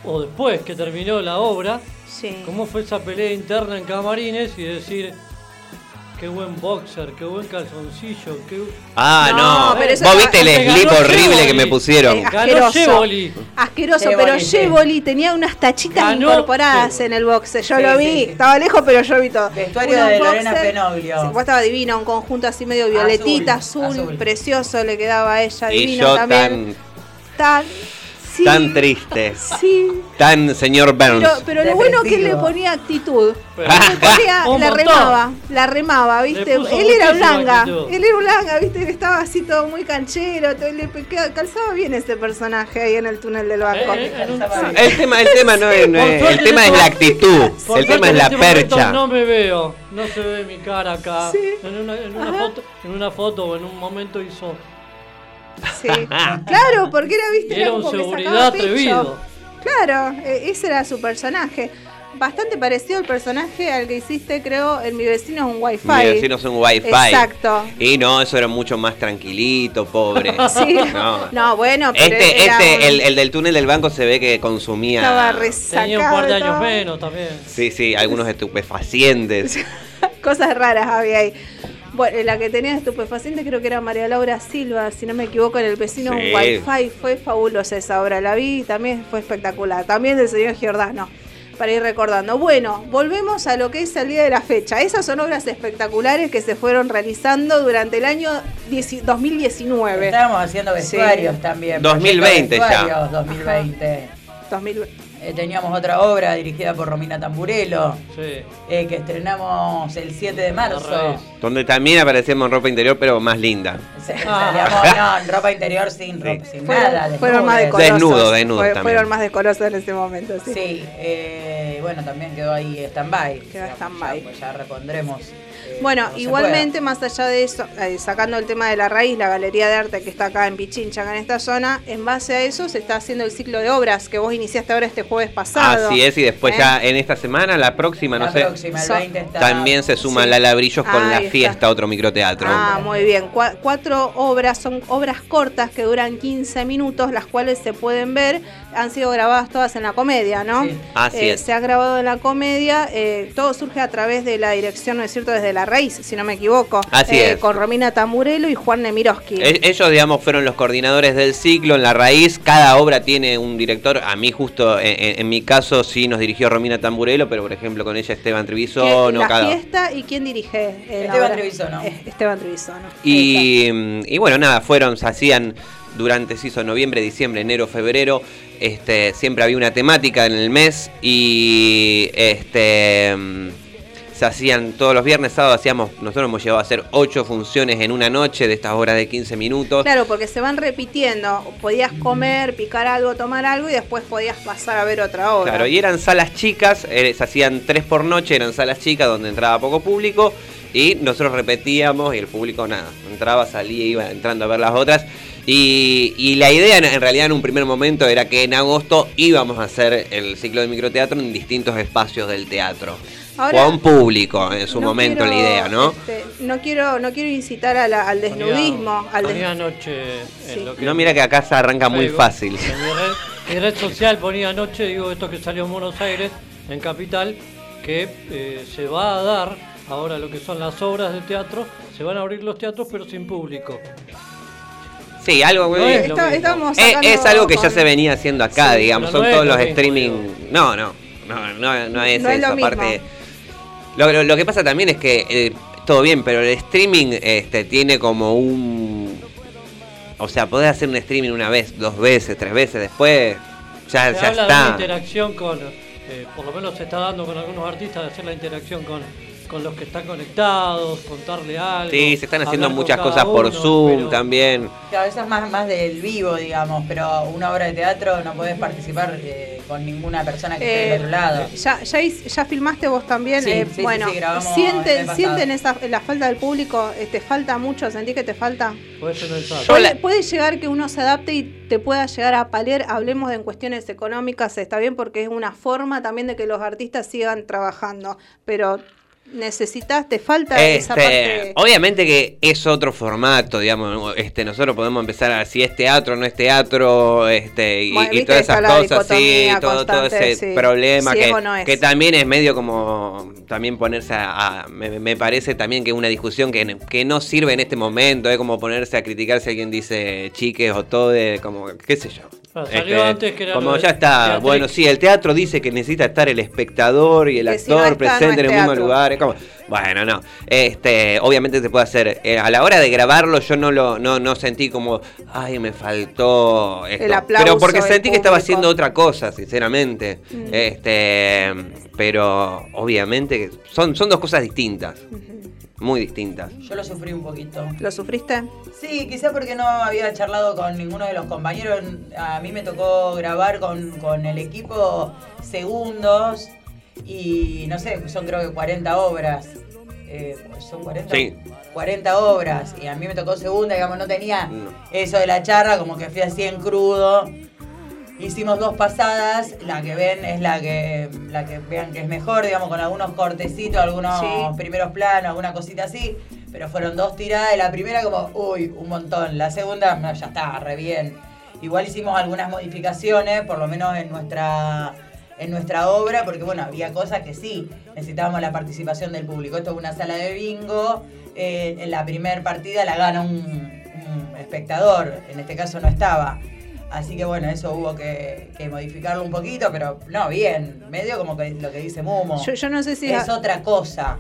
O después que terminó la obra, sí. ¿cómo fue esa pelea interna en camarines y decir, qué buen boxer, qué buen calzoncillo, qué... Ah, No, no. pero eso Vos viste el slip horrible que me pusieron. Ganó Asqueroso. Jevoli. Asqueroso, Jevoli, pero. Jevoli tenía unas tachitas Ganó incorporadas Jevoli. en el boxe. Yo Sí, lo vi, sí. estaba lejos, pero yo vi todo. Vestuario Unos de Lorena sí, vos estaba divino, un conjunto así medio violetita, azul, Azul, azul. precioso, le quedaba a ella, Y divino yo también. tan, Tan, sí, tan triste, Sí, tan señor Burns. pero, pero lo bueno que él le ponía actitud. Pero- Le ponía- Un la remaba, la remaba, ¿viste? Él era un muchísima langa, actitud. él era un langa, ¿viste? Que estaba así todo muy canchero, todo, le calzaba bien ese personaje ahí en el túnel del banco. Eh, eh, un- Estaba sí. El tema, el tema no es, no es- el tema es la este actitud, el tema es la este percha. No me veo, no se ve mi cara acá. Sí. En, una, en una foto, en una foto o en un momento hizo. Sí. Claro, porque era, ¿viste? Era un como que seguridad atrevido. Claro, e- ese era su personaje. Bastante parecido al personaje al que hiciste, creo, en Mi vecino es un Wi-Fi. Mi vecino es un wifi. Exacto. Y no, eso era mucho más tranquilito, pobre. Sí. No. No, bueno, pero Este, era este, un- el, el del túnel del banco se ve que consumía. estaba resacado. Tenía un par de años menos también. Sí, sí, algunos estupefacientes. Cosas raras había ahí. Bueno, la que tenía estupefaciente creo que era María Laura Silva, si no me equivoco, en el vecino Sí. Wi-Fi. Fue fabulosa esa obra, la vi y también fue espectacular. También del señor Giordano, para ir recordando. Bueno, volvemos a lo que es el día de la fecha. Esas son obras espectaculares que se fueron realizando durante el año 10 2019. Estábamos haciendo vestuarios Sí. también. 2020 ya. proyectos vestuarios 2020. 2020. Eh, teníamos otra obra dirigida por Romina Tamburello, Sí. eh, que estrenamos el 7 de marzo. Donde también aparecemos en ropa interior, pero más linda. Se- Ah. Salíamos no, en ropa interior sin, ro- sin nada. Fueron, fueron más decorosos. Desnudo, desnudo Fue- también. Fueron más decorosos en ese momento, sí. Sí, eh, bueno, también quedó ahí stand-by. Quedó stand-by. Ya, pues ya repondremos. Eh, Bueno, igualmente, más allá de eso, eh, sacando el tema de la raíz, la galería de arte que está acá en Pichincha, acá en esta zona, en base a eso se está haciendo el ciclo de obras que vos iniciaste ahora este jueves pasado. Así es, y después ¿Eh? ya en esta semana, la próxima, no sé, próxima, el So- 20 está. también se suman Sí. la Labrillos con Ahí la está. fiesta, otro microteatro. Ah, muy bien. Cua- cuatro obras, son obras cortas que duran 15 minutos, las cuales se pueden ver. Han sido grabadas todas en la comedia, ¿no? Sí. Así Eh, es. Se ha grabado en la comedia. eh, todo surge a través de la dirección, ¿no es cierto? Desde La Raíz, si no me equivoco. Así Eh, es. Con Romina Tamburelo y Juan Nemiroski. E- Ellos, digamos, fueron los coordinadores del ciclo en la raíz. Cada obra tiene un director. A mí, justo en, en- en mi caso, sí nos dirigió Romina Tamburello, pero por ejemplo, con ella Esteban ¿Qué- Trevisono. la cada- fiesta y quién dirige eh, la Esteban? Trevisono. Eh, Esteban Trevisono. Y, y bueno, nada, fueron, se hacían durante, se hizo noviembre, diciembre, enero, febrero. Este, siempre había una temática en el mes y este se hacían todos los viernes, sábados hacíamos, nosotros hemos llegado a hacer ocho funciones en una noche de estas horas de 15 minutos. Claro, porque se van repitiendo. Podías comer, picar algo, tomar algo y después podías pasar a ver otra obra. Claro, y eran salas chicas, eh, se hacían tres por noche, eran salas chicas donde entraba poco público y nosotros repetíamos y el público nada, entraba, salía, iba entrando a ver las otras. Y, y la idea en realidad en un primer momento era que en agosto íbamos a hacer el ciclo de microteatro en distintos espacios del teatro. Ahora, Con público en su no momento quiero, la idea, ¿no? este, no quiero, no quiero incitar a la- al desnudismo. al des- Ponía anoche en lo que No mira que acá se arranca muy fácil. En mi red, mi red social ponía anoche, digo, esto que salió en Buenos Aires, en Capital, que eh, se va a dar ahora lo que son las obras de teatro, se van a abrir los teatros pero sin público. Sí, algo No es Está- estamos Es, es algo que ya se venía haciendo acá, Sí, digamos, son no todos los mismo, streaming. No, no, no, no, no es No es eso. mismo. Lo, lo- lo que pasa también es que eh, todo bien, pero el streaming este, tiene como un. O sea, podés hacer un streaming una vez, dos veces, tres veces, después ya, Se ya habla de una está. interacción con, eh, por lo menos se está dando con algunos artistas, de hacer la interacción con, con los que están conectados, contarle algo. Sí, se están haciendo muchas cosas por uno, Zoom pero- también. Claro, eso es más, más del vivo, digamos, pero una obra de teatro no podés participar eh, con ninguna persona que esté Eh, del otro lado. Ya, ya, filmaste vos también. Sí, eh, sí, sí, bueno, sí, sienten, mes sienten esa, la falta del público. eh, ¿Te falta mucho? ¿Sentís que te falta? Puede llegar que uno se adapte y te pueda llegar a paliar. Hablemos de en cuestiones económicas, está bien, porque es una forma también de que los artistas sigan trabajando. Pero necesitas, te falta esa Este, parte. obviamente que es otro formato, digamos, este, nosotros podemos empezar a si es teatro, no es teatro, este, y, Bueno, y todas esas cosas, sí, todo, todo ese sí. problema que, es o no es. que también es medio como, también ponerse a, a- me, me parece también que es una discusión que, que no sirve en este momento, es como ponerse a criticar si alguien dice chiques o todo, como, qué sé yo. Ah, salió Este, antes que era como ya está, bueno, sí, el teatro dice que necesita estar el espectador y el Que si no actor está, presente es en el mismo lugar. es como, bueno, no. Este, obviamente se puede hacer. eh, a la hora de grabarlo, yo no lo no, no sentí como, ay, me faltó esto. El aplauso pero porque sentí que estaba haciendo otra cosa, sinceramente. Mm. Este, pero obviamente son, son dos cosas distintas. Muy distintas. Yo lo sufrí un poquito. ¿Lo sufriste? Sí, quizá porque no había charlado con ninguno de los compañeros. A mí me tocó grabar con, con el equipo segundos y no sé, son creo que 40 obras. Eh, ¿Son 40? Sí. 40 obras y a mí me tocó segunda, digamos, no tenía No. eso de la charla, como que fui así en crudo. Hicimos dos pasadas, la que ven es la que la que vean que es mejor, digamos, con algunos cortecitos, algunos Sí. primeros planos, alguna cosita así, pero fueron dos tiradas, la primera como, uy, un montón, la segunda, no, ya está, re bien. Igual hicimos algunas modificaciones, por lo menos en nuestra en nuestra obra, porque bueno, había cosas que sí, necesitábamos la participación del público. Esto es una sala de bingo, eh, en la primera partida la gana un, un espectador, en este caso no estaba. Así que bueno, eso hubo que, que modificarlo un poquito, pero no, bien, medio como que lo que dice Mumo. Yo, yo no sé si. es otra cosa.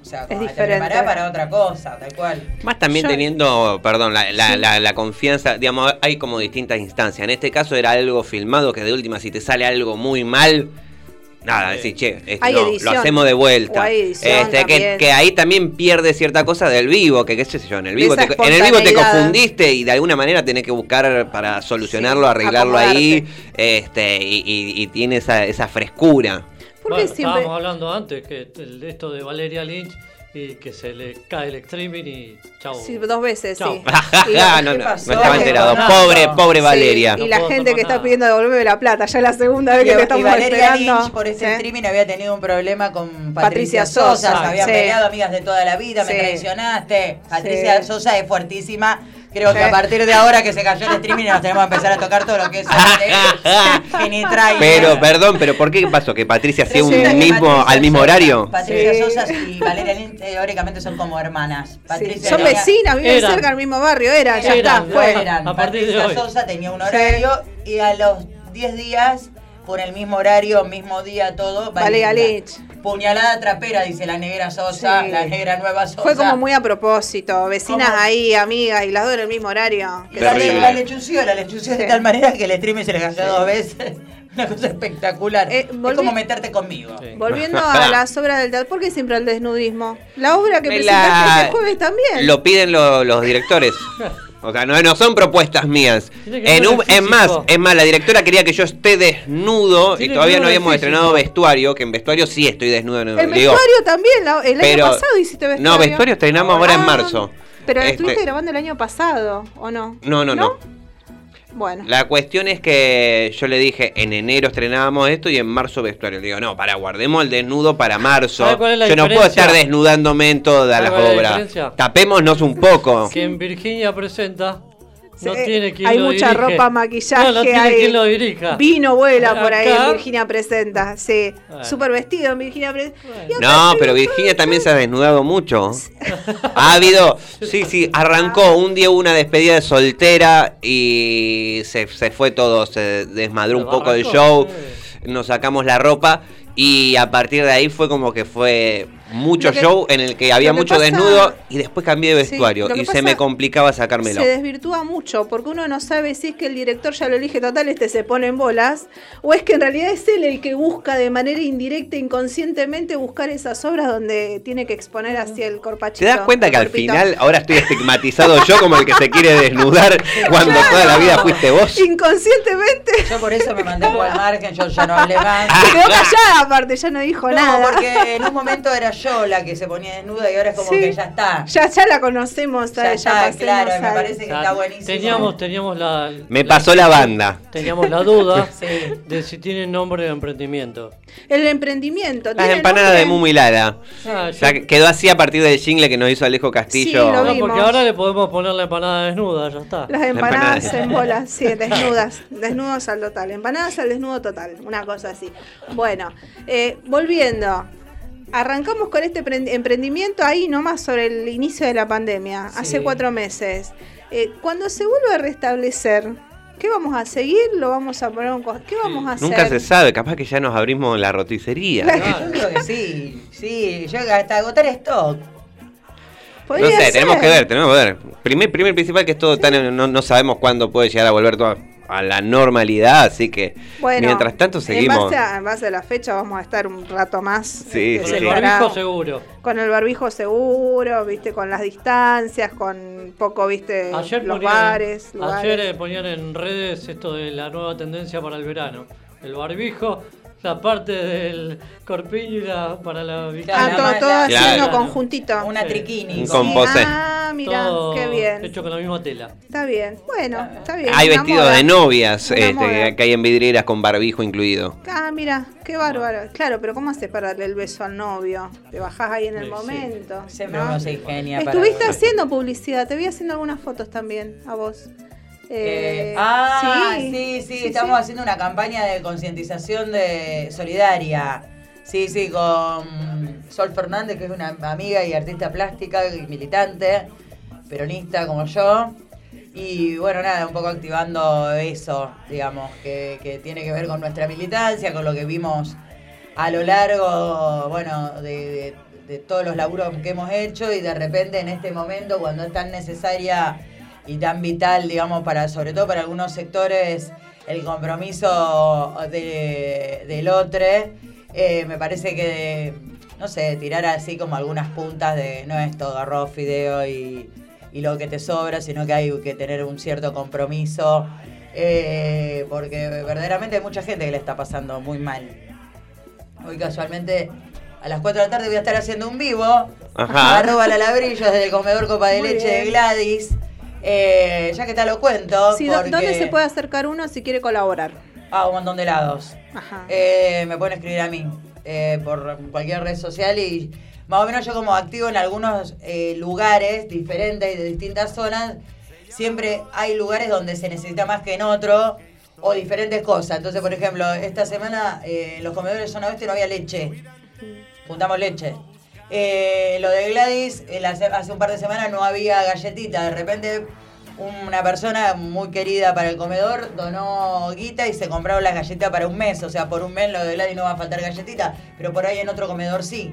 O sea, como te diferente. preparás para otra cosa, tal cual. Más también Yo- teniendo, perdón, la, la- Sí. la- la confianza, digamos, hay como distintas instancias. En este caso era algo filmado que de última, si te sale algo muy mal, nada, decís, che, Hay no, edición. lo hacemos de vuelta. Este, que, que ahí también pierde cierta cosa del vivo, que qué sé yo, en el vivo, te, en el vivo te confundiste y de alguna manera tenés que buscar para solucionarlo, Sí, arreglarlo ahí, este, y, y- y tiene esa, esa frescura. ¿Por Bueno, qué siempre.? Estábamos hablando antes que el- esto de Valeria Lynch y que se le cae el streaming y chau. Sí, dos veces, Chau. sí. Ah, no, no, ¿qué no estaba ¿Qué enterado. Pobre, pobre Sí, Valeria. y No la gente que está pidiendo devolverme la plata, ya es la segunda vez que te estamos Valeria esperando. Lynch por ese ¿Eh? streaming había tenido un problema con Patricia Patricia, Sosa, Sosa, sí. peleado amigas de toda la vida, me traicionaste. Patricia Sí. Sosa es fuertísima. Creo que Sí. a partir de ahora que se cayó el streaming nos tenemos que empezar a tocar todo lo que es. Pero, perdón, pero ¿por qué pasó? ¿Que Patricia hacía un mismo, Patricia al mismo horario? Patricia Sí. Sosa y Valeria Lynch teóricamente son como hermanas. Sí, Patricia Son tenía- vecinas, viven Eran. cerca del mismo barrio, era, ya Eran, está, fue. eran. A partir de Patricia hoy. Sosa tenía un horario y a los 10 días, por el mismo horario, mismo día, todo. Valeria Lynch. Puñalada trapera, dice la negra Sosa, Sí. la negra nueva Sosa. Fue como muy a propósito, vecinas ¿Cómo? ahí, amigas, y las dos en el mismo horario. La, le- la lechució, la lechució de tal manera que el streaming se le cayó dos veces. Una cosa espectacular. Eh, es como meterte conmigo. Volviendo a las obras del teatro, ¿por qué siempre al desnudismo? La obra que Me presentaste la- este jueves también. Lo piden lo- los directores. O sea, no, no son propuestas mías. En un- es más, es más, la directora quería que yo esté desnudo y todavía no habíamos estrenado vestuario, que en vestuario sí estoy desnudo. digo, vestuario también, la- el pero- año pasado hiciste vestuario. No, vestuario estrenamos ahora en Ah, marzo. Pero Este- estuviste grabando el año pasado, ¿o no? No, no, no. Bueno. La cuestión es que yo le dije, en enero estrenábamos esto y en marzo vestuario. Le digo, no, para, guardemos el desnudo para marzo. ¿Sabe cuál es la Yo no puedo estar desnudándome en todas ¿Sabe las la obras. Tapémonos un poco. Que en Virginia presenta. No Sí, tiene quien hay lo mucha dirige. ropa, maquillaje, No, no tiene hay quien lo dirija. Vino vuela por ahí en Virginia Presenta, sí. Bueno. Súper vestido en Virginia Presenta. No, pero Virginia también se ha desnudado mucho. Ha habido, sí, sí, arrancó un día una despedida de soltera y se, se fue todo, se desmadró un poco el show, nos sacamos la ropa y a partir de ahí fue como que fue mucho que- show en el que había que mucho pasa- desnudo y después cambié de vestuario y se me complicaba sacármelo. Se desvirtúa mucho porque uno no sabe si es que el director ya lo elige total, este se pone en bolas, o es que en realidad es él el que busca de manera indirecta, inconscientemente, buscar esas obras donde tiene que exponer así el corpachito. ¿Te das cuenta que al final ahora estoy estigmatizado yo como el que se quiere desnudar cuando toda la vida fuiste vos? Inconscientemente. Yo por eso me mandé por el margen, yo ya no hablé más. Se quedó callada aparte, ya no dijo No, nada. porque en un momento era yo la que se ponía desnuda y ahora es como Sí. que ya está. Ya, ya la conocemos, Ya ya, está, claro, me parece que está buenísimo. Teníamos, teníamos la. Me pasó la banda. Teníamos la duda Sí. de si tiene nombre de emprendimiento. El emprendimiento. Las ¿tiene empanadas de? Mumu y Lara. Ah, Ya que quedó así a partir del jingle que nos hizo Alejo Castillo. Sí, lo No, porque ahora le podemos poner la empanada desnuda, ya está. Las empanadas empanada. en bolas, sí, desnudas, desnudos al total, empanadas al desnudo total, una cosa así. Bueno, eh, volviendo, arrancamos con este prend- emprendimiento ahí nomás sobre el inicio de la pandemia, hace cuatro meses. Eh, cuando se vuelve a restablecer, ¿qué vamos a seguir? ¿Lo vamos a poner un ¿Qué vamos a hacer? Nunca se sabe, capaz que ya nos abrimos la roticería. Yo creo que sí, sí, yo hasta agotar stock. No sé, ser. tenemos que ver, tenemos que ver. Primer, primer principal que es todo tan, no, no sabemos cuándo puede llegar a volver todo a la normalidad, así que Bueno, mientras tanto En seguimos. base, a, en base a la fecha vamos a estar un rato más. Sí, sí, Con el barbijo seguro. Con el barbijo seguro, viste, con las distancias, con poco, viste, Ayer los ponían, bares, lugares. ayer eh, ponían en redes esto de la nueva tendencia para el verano. El barbijo, la parte del corpiño y la para la. Ah, todo, todo Claro. haciendo conjunto. Una Sí. triquini. Un composé. Ah, mira, Todo qué bien. Hecho con la misma tela. Está bien. Bueno, está bien. Hay una vestidos moda. de novias este, que hay en vidrieras con barbijo incluido. Ah, mira, qué bárbaro. Claro, pero ¿cómo haces para darle el beso al novio? Te bajás ahí en el Sí, sí. momento. Siempre ¿no? uno se ingenia para- Estuviste haciendo publicidad, te vi haciendo algunas fotos también a vos. Eh, Eh, ah, sí, sí, sí, estamos sí. haciendo una campaña de concientización de solidaria. Sí, sí, con Sol Fernández, que es una amiga y artista plástica y militante, peronista como yo. Y bueno, nada, un poco activando eso, digamos, que, que tiene que ver con nuestra militancia, con lo que vimos a lo largo, bueno, de, de- de todos los laburos que hemos hecho y de repente en este momento, cuando es tan necesaria y tan vital, digamos, para sobre todo para algunos sectores, el compromiso de- del otro, eh, me parece que, no sé, tirar así como algunas puntas de no es todo arroz, fideo y, y lo que te sobra, sino que hay que tener un cierto compromiso, eh, porque verdaderamente hay mucha gente que le está pasando muy mal. Hoy casualmente a las 4 de la tarde voy a estar haciendo un vivo, Ajá. arroba la labrillo desde el comedor Copa de Muy Leche de. Gladys. Eh, ya que te lo cuento. Sí, ¿dó- porque- ¿Dónde se puede acercar uno si quiere colaborar? Ah, un montón de lados. Ajá. Eh, me pueden escribir a mí eh, por cualquier red social y más o menos yo como activo en algunos eh, lugares diferentes y de distintas zonas, siempre hay lugares donde se necesita más que en otro o diferentes cosas. Entonces, por ejemplo, esta semana eh, en los comedores zona oeste no había leche. Juntamos leche. Eh, lo de Gladys, hace un par de semanas no había galletita. De repente una persona muy querida para el comedor donó guita y se compraron las galletitas para un mes. O sea, por un mes lo de Lali no va a faltar galletita, pero por ahí en otro comedor sí.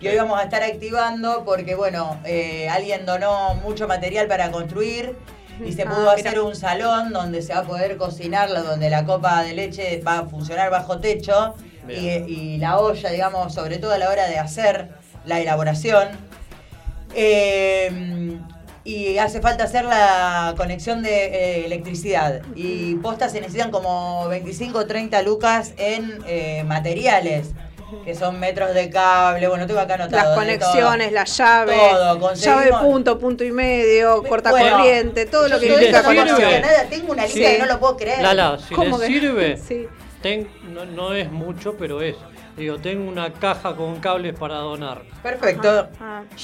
Y hoy vamos a estar activando porque, bueno, eh, alguien donó mucho material para construir y se Ah, pudo hacer un salón donde se va a poder cocinar, donde la copa de leche va a funcionar bajo techo y la olla, digamos, sobre todo a la hora de hacer la elaboración. Eh, y hace falta hacer la conexión de eh, electricidad. Y postas se necesitan como 25 o 30 lucas en eh, materiales, que son metros de cable. Bueno, tengo acá anotado. Las conexiones, todo. la llave, Todo, conseguimos- llave punto, punto y medio, corta Bueno, corriente, todo lo que conexión. conocía nada, tengo una lista Sí. que no lo puedo creer. Lala, si ¿Cómo que? sirve, Sí. ten- no, no es mucho, pero es. Digo, tengo una caja con cables para donar. Perfecto.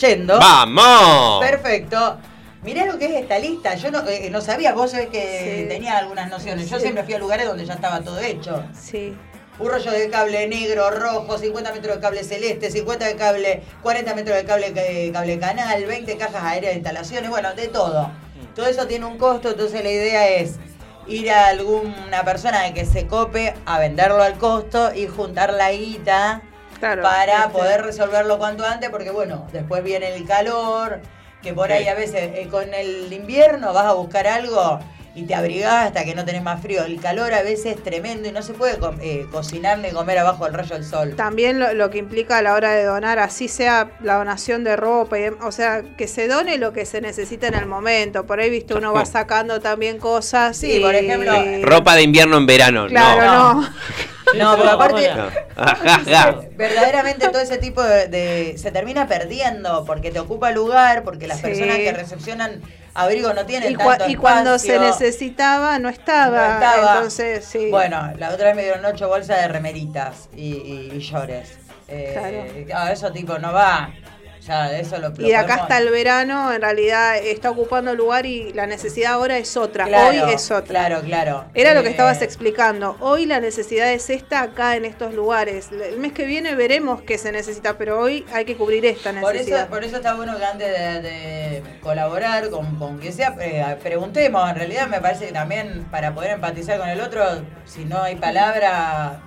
Yendo. ¡Vamos! Perfecto. Mirá lo que es esta lista. Yo no, eh, no sabía, vos sabés que Sí. tenía algunas nociones. Yo Sí. siempre fui a lugares donde ya estaba todo hecho. Sí. Un rollo de cable negro, rojo, 50 metros de cable celeste, 50 de cable, 40 metros de cable, eh, cable canal, 20 cajas aéreas de instalaciones, bueno, de todo. Todo eso tiene un costo, entonces la idea es ir a alguna persona que se cope a venderlo al costo y juntar la guita Claro, para este. poder resolverlo cuanto antes, porque bueno, después viene el calor, que por ahí a veces eh, con el invierno vas a buscar algo y te abrigás hasta que no tenés más frío. El calor a veces es tremendo y no se puede co- eh, cocinar ni comer abajo del rayo del sol. También lo, lo que implica a la hora de donar, así sea la donación de ropa, y o sea, que se done lo que se necesita en el momento. Por ahí, viste, uno va sacando también cosas. Sí, y- por ejemplo, Ropa de invierno en verano. Claro, no. no. No, porque aparte, No. Ajá. verdaderamente todo ese tipo de, de- se termina perdiendo porque te ocupa lugar, porque las Sí. personas que recepcionan abrigo no tienen Y, tanto y cuando se necesitaba, no estaba. No estaba. Entonces, sí. Bueno, la otra vez me dieron ocho bolsas de remeritas y, y, y llores. Eh, Claro. claro, eso tipo no va. Ya, eso lo Y de acá hasta el verano, en realidad está ocupando lugar y la necesidad ahora es otra. Claro, Hoy es otra. Claro, claro. Era lo que Eh, estabas explicando. Hoy la necesidad es esta acá en estos lugares. El mes que viene veremos qué se necesita, pero hoy hay que cubrir esta Por necesidad. eso, por eso está bueno que antes de, de colaborar con, con quien sea, eh, preguntemos. En realidad me parece que también para poder empatizar con el otro, si no hay palabra,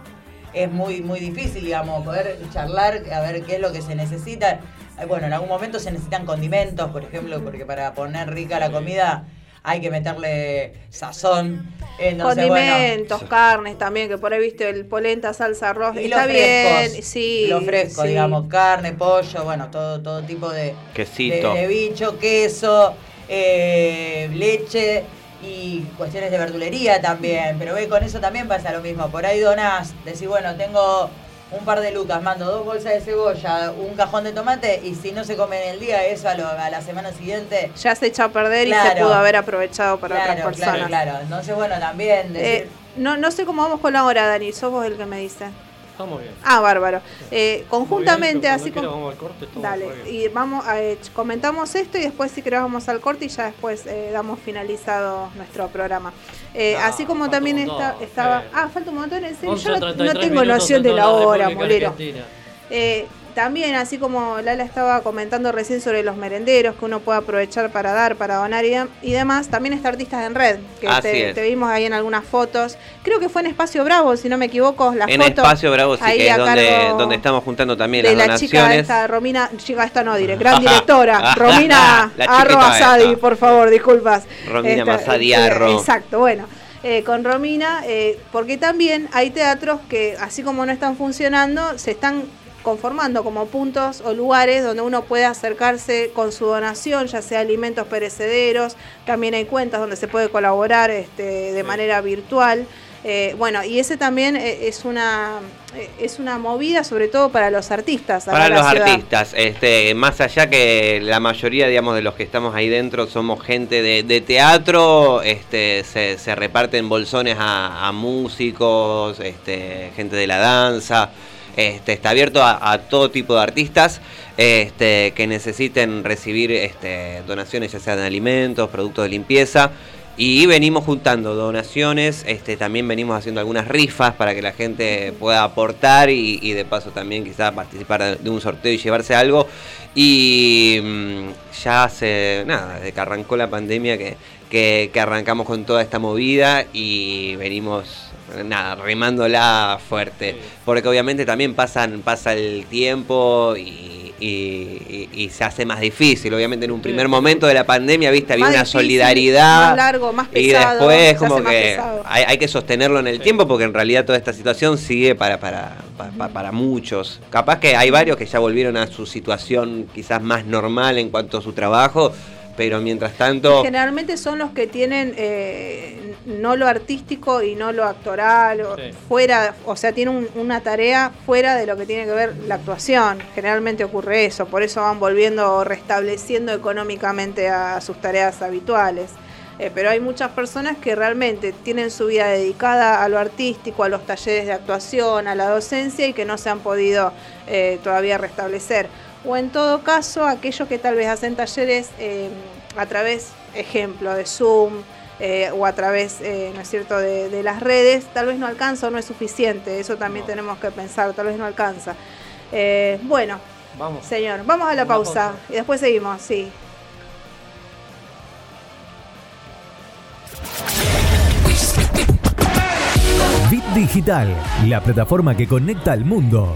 es muy, muy difícil, digamos, poder charlar, a ver qué es lo que se necesita. Bueno, en algún momento se necesitan condimentos, por ejemplo, porque para poner rica la comida hay que meterle sazón. Entonces, bueno, Condimentos, carnes también, que por ahí viste el polenta, salsa, arroz. y está los bien, frescos, sí. lo fresco, sí. digamos, carne, pollo, bueno, todo, todo tipo de, Quesito. de, de bicho, queso, eh, leche y cuestiones de verdulería también. Pero ve, con eso también pasa lo mismo. Por ahí donás, decís, bueno, tengo un par de lucas, mando dos bolsas de cebolla, un cajón de tomate y si no se come en el día, eso a, lo- a la semana siguiente. Ya se echa a perder y se pudo haber aprovechado para claro, otras personas. claro, claro. Entonces, bueno, también decir, Eh, no, no sé cómo vamos con la hora, Dani. Sos vos el que me dice. Estamos bien. Ah, bárbaro. Eh, conjuntamente, bien, así como. vamos al corte, Dale, y vamos a, eh, comentamos esto y después si querés vamos al corte y ya después eh, damos finalizado nuestro programa. Así como también está, estaba... Ah, falta un montón, en serio. Yo no, 11:33 no tengo noción de la hora, molero. Eh, también, así como Lala estaba comentando recién sobre los merenderos que uno puede aprovechar para dar, para donar y, dem- y demás, también está Artistas en Red, que te, vimos ahí en algunas fotos. Creo que fue en Espacio Bravo, si no me equivoco, la En foto. Espacio Bravo, sí, ahí que es donde, donde estamos juntando también de las la chica donaciones. esta, Romina, chica esta no diré, gran directora, Romina Arro Asadi, por favor, disculpas. Romina Masadi eh, Arro. Exacto, bueno. eh, con Romina, eh, porque también hay teatros que, así como no están funcionando, se están conformando como puntos o lugares donde uno puede acercarse con su donación, ya sea alimentos perecederos, también hay cuentas donde se puede colaborar este, de manera virtual. Eh, bueno, y ese también eh, es una eh, es una movida sobre todo para los artistas. Para los ciudad. artistas, este, más allá que la mayoría, digamos, de los que estamos ahí dentro somos gente de, de teatro, este, se, se reparten bolsones a, a músicos, este, gente de la danza, este, está abierto a, todo tipo de artistas este, que necesiten recibir este, donaciones, ya sean de alimentos, productos de limpieza. Y venimos juntando donaciones, este, también venimos haciendo algunas rifas para que la gente pueda aportar y, de paso también quizá participar de, un sorteo y llevarse algo. Y mm, ya hace, nada, desde que arrancó la pandemia que arrancamos con toda esta movida y venimos nada, remándola fuerte. Porque obviamente también pasan, pasa el tiempo y, y- y- y se hace más difícil. Obviamente en un primer momento de la pandemia, viste, había Más una difícil, solidaridad. Más largo, más Y pesado. después se hace como que hay, hay que sostenerlo en el tiempo porque en realidad toda esta situación sigue para, para, pa- pa- para muchos. Capaz que hay varios que ya volvieron a su situación quizás más normal en cuanto a su trabajo, pero mientras tanto... Generalmente son los que tienen eh, no lo artístico y no lo actoral, o Sí. fuera, o sea, tienen un- una tarea fuera de lo que tiene que ver la actuación. Generalmente ocurre eso, por eso van volviendo o restableciendo económicamente a sus tareas habituales. Eh, pero hay muchas personas que realmente tienen su vida dedicada a lo artístico, a los talleres de actuación, a la docencia y que no se han podido eh, todavía restablecer. O en todo caso, aquellos que tal vez hacen talleres eh, a través, ejemplo, de Zoom eh, o a través, eh, ¿no es cierto?, de, de las redes, tal vez no alcanza o no es suficiente. Eso también tenemos que pensar, tal vez no alcanza. Eh, bueno, Vamos. señor, vamos a la pausa pausa. y después seguimos, sí. Bit Digital, la plataforma que conecta al mundo.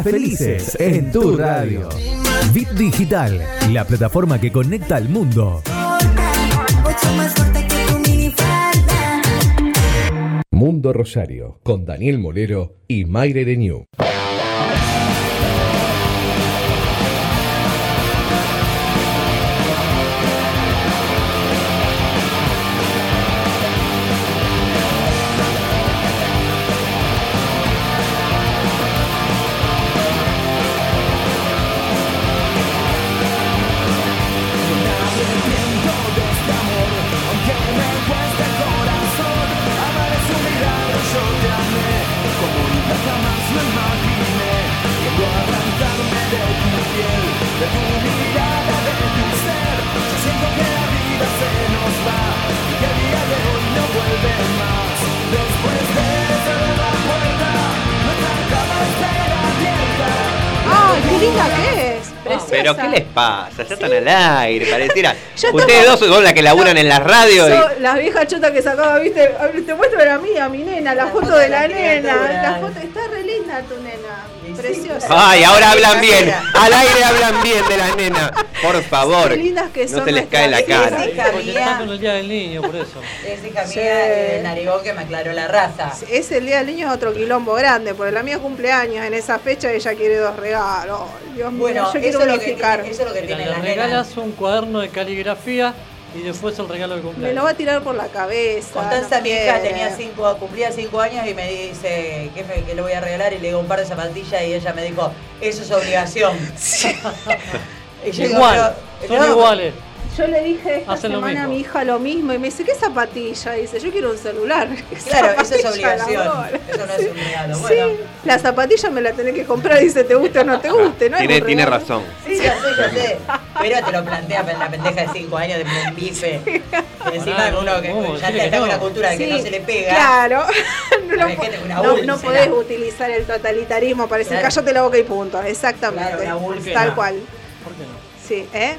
Felices en tu radio. Bit Digital, la plataforma que conecta al mundo. Mundo Rosario, con Daniel Molero y Mayre Renew. ¡Ay, qué linda que es! Preciosa. Pero ¿qué les pasa? Ya están al aire, pareciera. Ustedes estamos- dos son las que laburan en la radio y... Las viejas chotas que sacaba, viste, te muestro la mía, mi nena, la, foto de la, nena. La foto, está re linda tu nena. Preciosa. Ay, ahora hablan bien. Al aire hablan bien de la nena. Por favor. Qué lindas que No son se les cae la cara. con el Día del Niño, por eso. Es hija Sí. mía de Narigón que me aclaró la raza. Es el día del niño es otro quilombo grande, porque la mía cumpleaños en esa fecha ella quiere dos regalos. Dios mío, Bueno, yo quiero eso es, lo que tiene, eso es lo que tienen le las regalas nenas. un cuaderno de caligrafía y después el regalo de Me cumpleaños. lo va a tirar por la cabeza. Constanza, no mi hija, tenía cinco, cumplía cinco años y me dice, ¿qué, fe- qué le voy a regalar? Y le digo un par de zapatillas y ella me dijo, eso es obligación. Y yo digo, Igual, pero- son no, iguales. Yo le dije esta Hacen semana a mi hija lo mismo y me dice, ¿qué zapatilla? Dice, yo quiero un celular. Claro, eso es obligación. la. Eso no es un regalo. Sí, Bueno, la zapatilla me la tenés que comprar, dice, te guste o no te guste, ¿no? Tiene, tiene razón. sí, ya sé, ya sé. Pero te lo plantea la pendeja de cinco años de un bife. Que encima Pará, uno que ¿cómo? ya que está con no. una cultura de que Sí, no se le pega. Claro. no, no, no podés utilizar el totalitarismo para decir, Claro. cállate la boca y punto. Exactamente. Claro, una. Tal cual. Sí, ¿eh?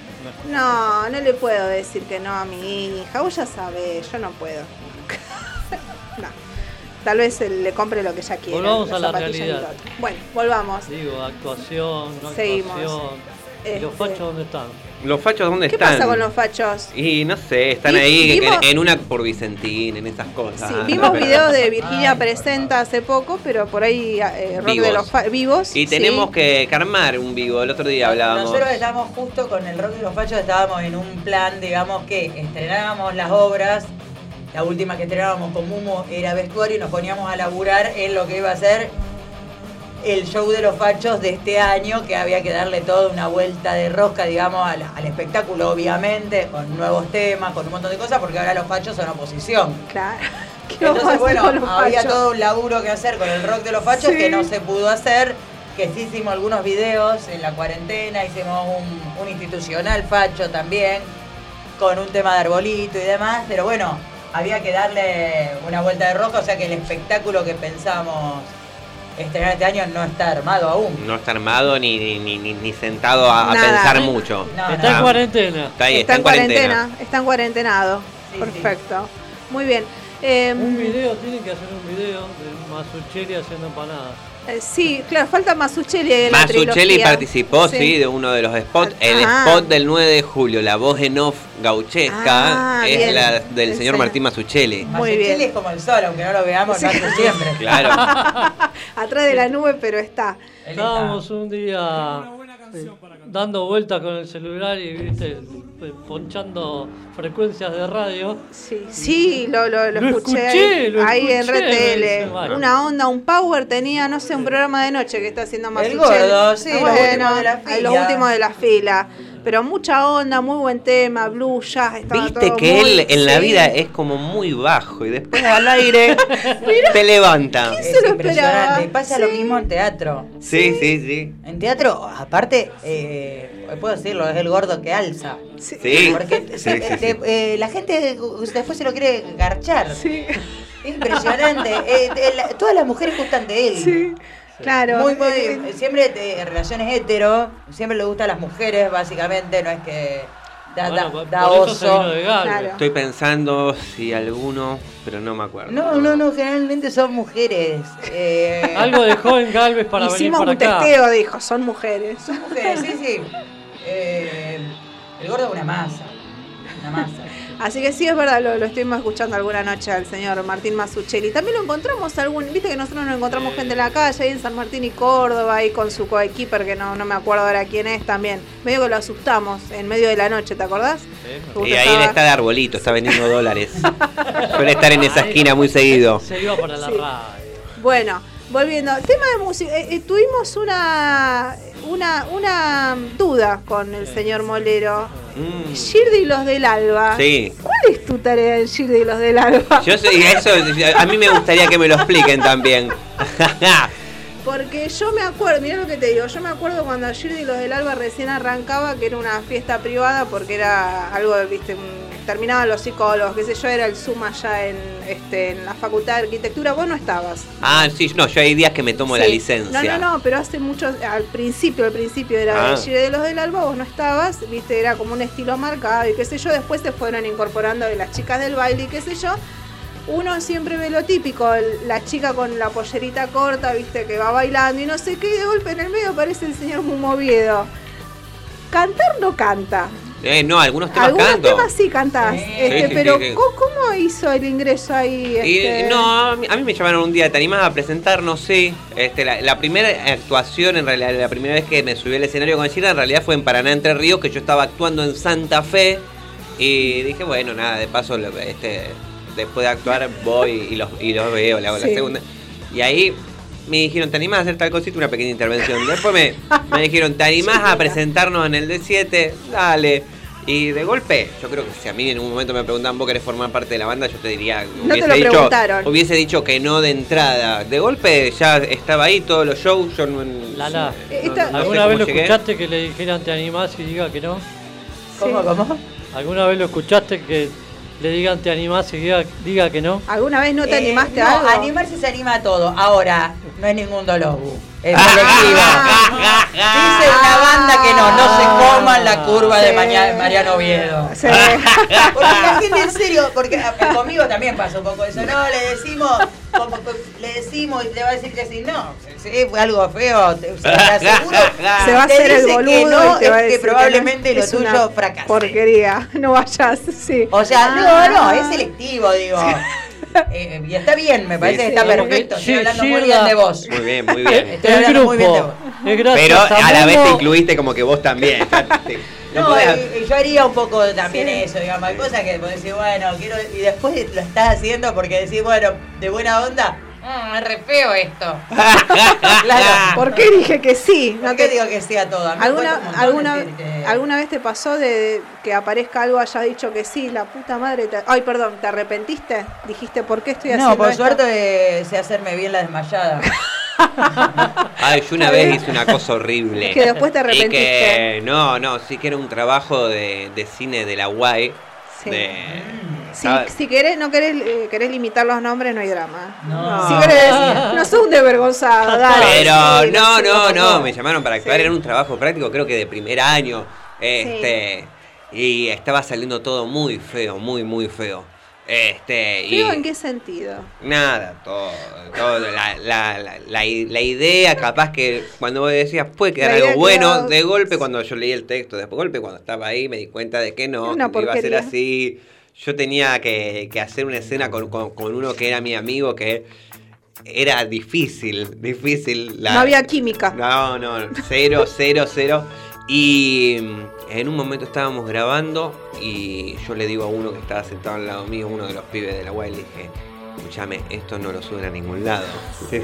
No, no le puedo decir que no a mi hija. Vos ya sabés, yo no puedo. no. tal vez le compre lo que ella quiere. Volvamos a la realidad. Bueno, volvamos. Digo, actuación, no Seguimos. actuación. ¿Y los Este, fachos dónde están? ¿Los fachos dónde ¿Qué están? pasa con los fachos? Y no sé, están ahí en- vimos- en, una por Vicentín, en esas cosas. Sí, vimos videos de Virginia Presenta hace poco, pero por ahí eh, rock Vivos. de los fa- vivos. Y tenemos sí. que, que armar un vivo. El otro día hablábamos. Nosotros estábamos justo con el rock de los fachos, estábamos en un plan, digamos, que estrenábamos las obras. La última que estrenábamos con Mumo era vestuario y nos poníamos a laburar en lo que iba a ser el show de los fachos de este año, que había que darle toda una vuelta de rosca, digamos, al, al espectáculo, obviamente, con nuevos temas, con un montón de cosas, porque ahora los fachos son oposición. Claro. ¿Qué vamos a Entonces, bueno, había fachos? todo un laburo que hacer con el rock de los fachos Sí. que no se pudo hacer, que sí hicimos algunos videos en la cuarentena, hicimos un, un institucional facho también, con un tema de arbolito y demás, pero bueno, había que darle una vuelta de roca, o sea que el espectáculo que pensamos estrenar este año no está armado aún. No está armado ni, ni, ni- ni- sentado a, pensar mucho. No, Está en cuarentena. Está ahí, Está en cuarentena, está en cuarentenado. Perfecto. Muy bien. Eh, Un video, tienen que hacer un video de Masucheri haciendo empanadas. Eh, sí, claro, falta Masuchelli en la participó, sí. de uno de los spots. El Ah. spot del 9 de julio, la voz en off gauchesca, Ah, es bien. la del señor Martín Masuchelli. Muy bien. es como el sol, aunque no lo veamos, Sí. no hace siempre. Claro. Atrás de la nube, pero está. Estábamos un día eh, dando vueltas con el celular y viste eh, ponchando frecuencias de radio. Sí, sí, lo, lo, lo Lo escuché, escuché, lo ahí en escuché, RTL. bueno. Una onda, un power tenía, no sé, un programa de noche que está haciendo más El gordo, sí, los últimos de la Los fila. últimos de la fila. Pero mucha onda, muy buen tema, blues, jazz, estaba Viste todo que muy- él en la vida es como muy bajo y después al aire te levanta. Es impresionante. Pasa lo mismo en teatro. Sí, sí, sí. En teatro, aparte, eh, puedo decirlo, es el gordo que alza. Sí. Porque Sí, se- sí, sí. te- eh, la gente después se lo quiere garchar. Sí. Es impresionante. Eh, eh, la- todas las mujeres gustan de él. Sí. Claro. Muy, muy, siempre de en relaciones hetero, siempre le gustan las mujeres, básicamente, no es que da, Bueno, da- por- da por eso se oso. de. Claro. Estoy pensando si alguno, pero no me acuerdo. No, no, no, generalmente son mujeres. Eh, Algo dejó en Galvez para Hicimos venir un para acá. testeo, dijo, son mujeres. Son mujeres, sí, sí. Eh, el gordo es una masa. Así que sí, es verdad, lo, lo estuvimos escuchando alguna noche al señor Martín Masuchelli. También lo encontramos algún, viste que nosotros nos encontramos gente en la calle, ahí en San Martín y Córdoba, ahí con su coequiper, que no, no me acuerdo ahora quién es también. Medio que lo asustamos en medio de la noche, ¿te acordás? Justo Y ahí él estaba- está de arbolito, está vendiendo dólares. Suele estar en esa esquina muy seguido. Se iba para la Sí. radio. Bueno, volviendo, tema de música. eh, eh, tuvimos una, una, una duda con el señor Molero. Mm, y los del Alba. Sí. ¿Cuál es tu tarea en Girdi y los del Alba? Yo sé, eso, a mí me gustaría que me lo expliquen también. Porque yo me acuerdo, mirá lo que te digo, yo me acuerdo cuando Girdi y los del Alba recién arrancaba, que era una fiesta privada, porque era algo, viste, un- terminaban los psicólogos, qué sé yo, era el Zoom allá en, este, en la Facultad de Arquitectura, vos no estabas. Ah, sí, no, yo hay días que me tomo la licencia. No, no, no, pero hace mucho, al principio, al principio era Ah. de los del Alba, vos no estabas, viste, era como un estilo marcado y qué sé yo, después se fueron incorporando de las chicas del baile y qué sé yo. Uno siempre ve lo típico, la chica con la pollerita corta, viste, que va bailando y no sé qué, y de golpe en el medio aparece el señor Mumoviedo. Cantar no canta. Eh, no, algunos temas Algunos canto. temas sí cantás, este, Sí, sí, pero sí, sí. ¿cómo, cómo hizo el ingreso ahí? Y, este? no, a mí, a mí me llamaron un día, ¿te animás a presentarnos? Sí. Este, la, la primera actuación, en realidad, la primera vez que me subí al escenario con Gira, en realidad fue en Paraná Entre Ríos, que yo estaba actuando en Santa Fe. Y dije, bueno, nada, de paso, este, después de actuar voy y los, y los veo, le hago la segunda. Y ahí me dijeron, ¿te animás a hacer tal cosita? Una pequeña intervención. Después me, me dijeron, ¿te animás a presentarnos en el D7? Dale. Y de golpe, yo creo que si a mí en un momento me preguntaban, ¿vos querés formar parte de la banda? Yo te diría, No te lo dicho, preguntaron. hubiese dicho que no de entrada. De golpe ya estaba ahí todos los shows. Yo no, Lala, no- Esta- no sé ¿alguna vez lo llegué. escuchaste que le dijeran te animás y diga que no? ¿Cómo, Sí. cómo? ¿Alguna vez lo escuchaste que le digan te animás y diga, diga que no? ¿Alguna vez no te Eh, animaste no, a algo? animarse se anima a todo. Ahora, no es ningún dolobu. Es selectivo. Dice una banda que no, no se coman la curva de Sí. Maña- Mariano Oviedo. Sí. Porque la gente en serio, porque a- conmigo también pasa un poco eso. No, le decimos, como- le decimos y le va a decir que sí. No, si fue algo feo, te, se te aseguro. Se va a hacer el boludo que no, y te va a es que decir que probablemente no. lo tuyo fracase. Porquería, no vayas, sí. O sea, Ah. no, no, es selectivo, digo. Eh, y está bien, me parece Sí, que está sí. perfecto. Estoy hablando sí, muy la- bien de vos. Muy bien, muy bien. Estoy El hablando muy bien de vos. Gracias Pero a la vez te incluiste como que vos también. te- no No, podés- y, y yo haría un poco también eso, digamos. Hay cosas que vos decís, bueno, quiero. Y después lo estás haciendo porque decís, bueno, de buena onda. "Mm, es re feo esto. claro. ¿Por qué dije que sí? ¿Por qué digo que sí a todo? Me ¿Alguna, alguna, que- ¿Alguna vez te pasó de que aparezca algo, hayas dicho que sí, la puta madre? te- Ay, perdón, ¿te arrepentiste? Dijiste, ¿por qué estoy haciendo No, por esto? suerte eh, sé hacerme bien la desmayada. Ay, yo una vez hice una cosa horrible. Que después te Y arrepentiste. que, no, no, sí que era un trabajo de, de cine de la UAE. Sí. De, Si, si querés, no querés, eh, querés limitar los nombres, no hay drama. No. Si querés, no sos un desvergonzado, dale. Pero sí, no, no, no, me llamaron para actuar, Sí. era un trabajo práctico, creo que de primer año. Este, y estaba saliendo todo muy feo, muy, muy feo. Este, y ¿Feo en qué sentido? nada, todo, todo la, la, la, idea, capaz que cuando vos decías puede quedar algo bueno, de golpe cuando yo leí el texto, de golpe cuando estaba ahí me di cuenta de que no, que iba a ser así. Yo tenía que, que hacer una escena con, con- con uno que era mi amigo que era difícil, difícil. la- No había química. no, no, cero, cero, cero. Y mm, en un momento estábamos grabando y yo le digo a uno que estaba sentado al lado mío, uno de los pibes de la UAE, le dije, escúchame, esto no lo suben a ningún lado.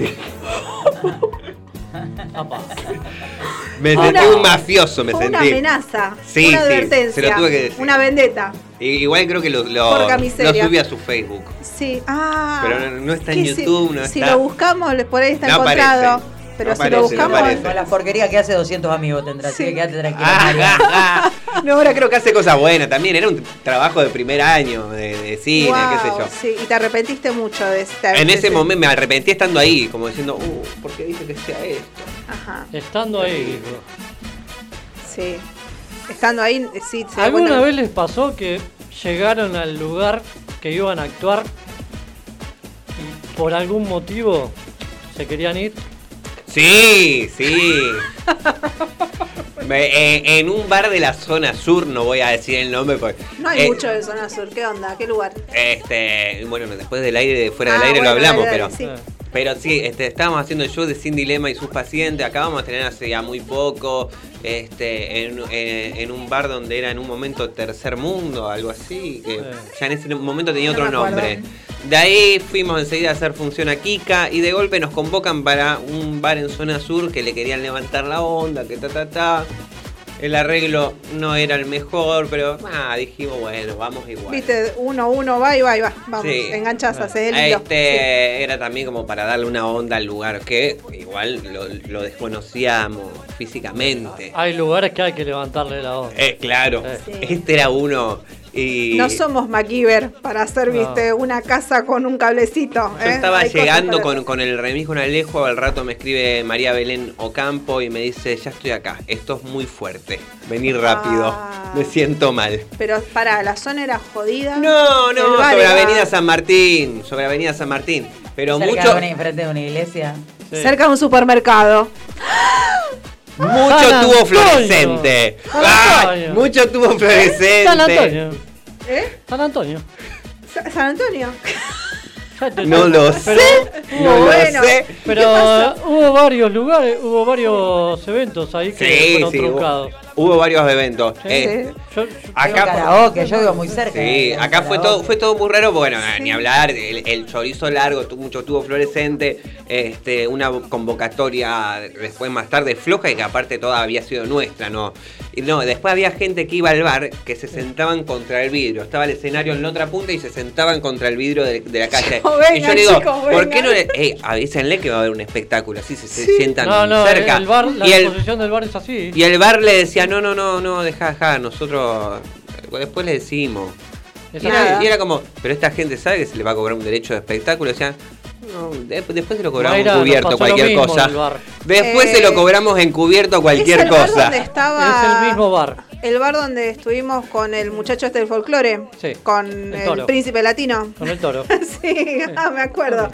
Me Fue sentí una- un mafioso, me Fue sentí. una amenaza, Sí, una sí, advertencia, se lo tuve que decir. una vendetta. Igual creo que lo, lo, subí a su Facebook. Sí, ah. Pero no- no está en YouTube, Si lo buscamos, por ahí está No encontrado. aparece. Pero No si aparece, lo no buscamos. aparece. Con la porquería que hace 200 amigos tendrá, así que quédate tranquila. María. no, ahora creo que hace cosas buenas también. Era un trabajo de primer año de, de cine, qué sé yo. Sí, y te arrepentiste mucho de esta. En ese momento me arrepentí estando ahí, como diciendo, uh, ¿por qué dije que sea esto? Ajá, Estando ahí, dijo. sí. Estando ahí, sí, se ¿Alguna vez les pasó que llegaron al lugar que iban a actuar y por algún motivo se querían ir? Sí, sí. Me- eh, en un bar de la zona sur, no voy a decir el nombre porque. No hay eh, mucho de zona sur. ¿Qué onda? ¿Qué lugar? Este, bueno, después del aire, fuera del Ah, aire bueno, lo hablamos, dale, pero. sí. Pero sí, este, estábamos haciendo el show de Sin Dilema y sus pacientes. Acabamos de tener hace ya muy poco. Este, en, en- en un bar donde era en un momento tercer mundo, algo así. Que ya en ese momento tenía otro nombre. De ahí fuimos enseguida a hacer función a Kika y de golpe nos convocan para un bar en zona sur que le querían levantar la onda, que ta ta ta. El arreglo no era el mejor, pero ah, dijimos, bueno, vamos igual. Viste, uno, uno va y va y va. Vamos, Sí. enganchas, haces el hilo. Este era también como para darle una onda al lugar que igual lo, lo desconocíamos físicamente. Hay lugares que hay que levantarle la voz. Eh, claro, Sí. este era uno y No somos MacGyver para hacer, No. viste, una casa con un cablecito. yo ¿eh? estaba Hay llegando con, con el remis con Alejo, al rato me escribe María Belén Ocampo y me dice, ya estoy acá, esto es muy fuerte, vení rápido, Ah. me siento mal. Pero para, la zona era jodida. No, no, sobre era Avenida San Martín, sobre Avenida San Martín, pero Cerca mucho... de una, enfrente de una iglesia. Sí. Cerca de un supermercado. Mucho San tubo fluorescente. Mucho tubo fluorescente. San Antonio. ¿Eh? San Antonio. Sa- San Antonio. No lo sé. Pero, No lo sé. pero hubo varios lugares, hubo varios eventos ahí que Sí, fueron sí. Hubo, truncados. Hubo varios eventos. Sí, Eh, Yo- yo- Acá karaoke, yo vivo muy cerca. sí, acá fue todo, fue todo muy raro, bueno, ni hablar, el, el chorizo largo, mucho tubo fluorescente, este, una convocatoria después más tarde floja y que aparte toda había sido nuestra, ¿no? Y no, después había gente que iba al bar que se sentaban contra el vidrio, estaba el escenario en la otra punta y se sentaban contra el vidrio de, de la calle. Chicos, y yo le digo, chicos, ¿por qué vengan". no le, ey, avísenle que va a haber un espectáculo, así se, se sientan no, no, cerca? el bar, la y el, disposición del bar es así. y el bar le decía, no, no, no, no, deja, deja, nosotros después le decimos. Y era, y era como, pero esta gente sabe que se le va a cobrar un derecho de espectáculo. Decían, No, después se lo cobramos Mayra, en nos cubierto pasó cualquier cosa. bar. Después Eh, se lo cobramos encubierto cualquier ¿Es el bar cosa. donde estaba Es el mismo bar. el bar donde estuvimos con el muchacho este del folclore, Sí, con el el, toro. príncipe latino. Con el toro. sí, ah, me acuerdo.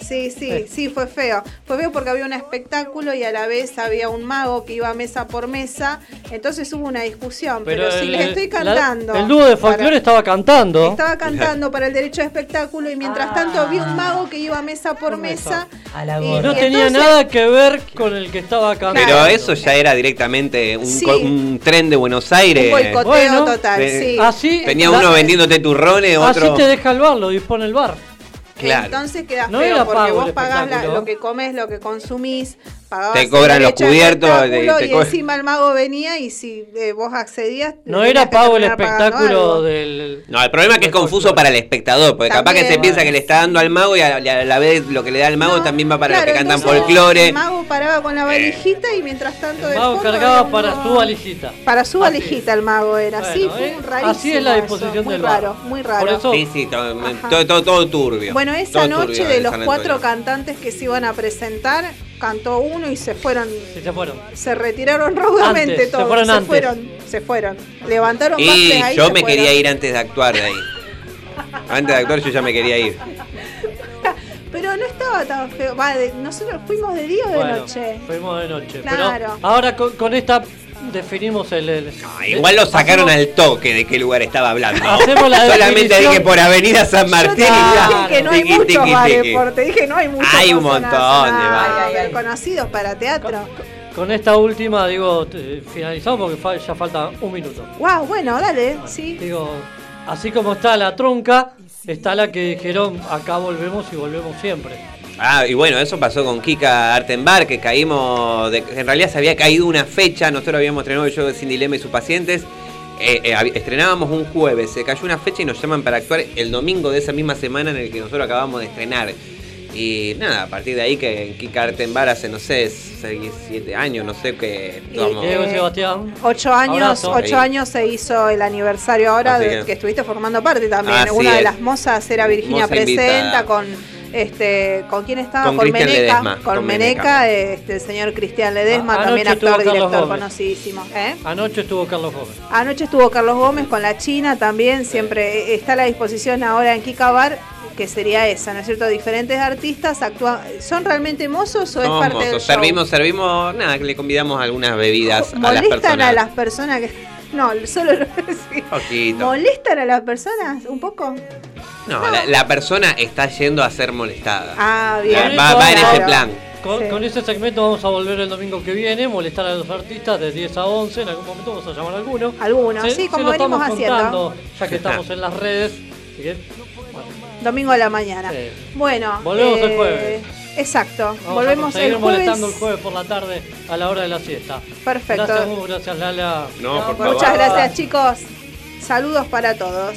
Sí, sí, Sí. fue feo. Fue feo porque había un espectáculo y a la vez había un mago que iba mesa por mesa. Entonces hubo una discusión. Pero, si el- les estoy la- cantando. el dúo de folclore estaba cantando. Estaba cantando para el derecho de espectáculo y mientras tanto vi un mago que iba mesa por mesa. A la y- Y gorra. no tenía entonces- nada que ver con el que estaba cantando. Pero eso ya era directamente un, Sí. co- un tren de Buenos Aires. Un boicoteo Bueno, total, Eh, sí. Así, Tenía la- uno vendiéndote turrones, así otro. te deja el bar, lo dispone el bar. Claro. Entonces queda No feo porque vos pagás la- lo que comes, lo que consumís, pagabas Te cobran los de cubiertos, te- te y co- encima el mago venía y si eh, vos accedías No era pago el espectáculo del. No, el problema es que es confuso para el espectador, porque capaz que se piensa que le está dando al mago y a, la vez lo que le da el mago No, también va para los que cantan folclore. El mago paraba con la valijita y mientras tanto El de mago fondo cargaba para uno- su valijita. Para su Así. valijita el mago era, Bueno, sí, fue eh, rarísimo así es la disposición muy del raro, muy raro. Por eso- Sí, sí, todo, Ajá. todo, todo- todo turbio. Bueno, esa noche de los cuatro cantantes que se iban a presentar, cantó uno y se fueron, Sí, se fueron. se retiraron raudamente Antes, se todos, fueron se antes. fueron, se fueron, levantaron Y ahí, yo me fueron. quería ir antes de actuar de ahí. Antes de actuar yo ya me quería ir. Pero no estaba tan feo, va, de- nosotros fuimos de día o de Bueno, noche. Fuimos de noche. Claro. Pero ahora con, con esta definimos el. el- Ah, Igual lo sacaron hacemos- al toque de qué lugar estaba hablando. Hacemos la Solamente dije por Avenida San Yo Martín te y ya. dije que no hay Tiqui, muchos tiqui, bares, tiqui. por- te dije no hay muchos Hay un montón de bares. Conocidos para teatro. Con esta última, digo, te- finalizamos porque ya falta un minuto. Wow, bueno, dale, sí. Digo, así como está la trunca, está la que dijeron acá volvemos y volvemos siempre. Ah, y bueno, eso pasó con Kika Artenbar, que caímos, de- en realidad se había caído una fecha, nosotros habíamos estrenado el show de Sin Dilema y sus pacientes, eh, eh, estrenábamos un jueves, se cayó una fecha y nos llaman para actuar el domingo de esa misma semana en el que nosotros acabamos de estrenar. Y nada, a partir de ahí que en Kika Artenbar hace, no sé, 6, 7 años, no sé qué, Diego Eh, Sebastián. Ocho años, Abrazo. ocho años se hizo el aniversario ahora Así de que- estuviste formando parte también. Así Una de las mozas era Virginia Moza Presenta invitada. con este con quién estaba Con con, Cristian Meneca, Ledesma, con, con Meneca, Meneca. este el señor Cristian Ledesma, A- también actor, Carlos director Gómez. conocidísimo. ¿eh? Anoche estuvo Carlos Gómez. Anoche estuvo Carlos Gómez con la China también, siempre eh, está a la disposición ahora en Kika Bar, que sería esa, ¿no es cierto? Diferentes artistas actúan, ¿son realmente mozos o es parte del mozos. show? servimos, servimos, nada, que le convidamos algunas bebidas a las ¿Molestan personas. a las personas que... No, solo lo sí. Poquito. ¿Molestan a las personas un poco? No, la, la persona está yendo a ser molestada. Ah, bien. Va, va en ese plan. Con, Sí. con ese segmento vamos a volver el domingo que viene, molestar a los artistas de 10 a 11, en algún momento vamos a llamar a alguno. Algunos, Se- sí, se como lo venimos estamos haciendo. contando, ya que estamos en las redes. Así que, bueno, Domingo a la mañana. Sí. Bueno. Volvemos el eh, jueves. Exacto. vamos Volvemos a seguir el jueves. molestando el jueves por la tarde a la hora de la siesta. Perfecto. Gracias, Gu, gracias Lala. No, por favor. Muchas gracias, chicos. Saludos para todos.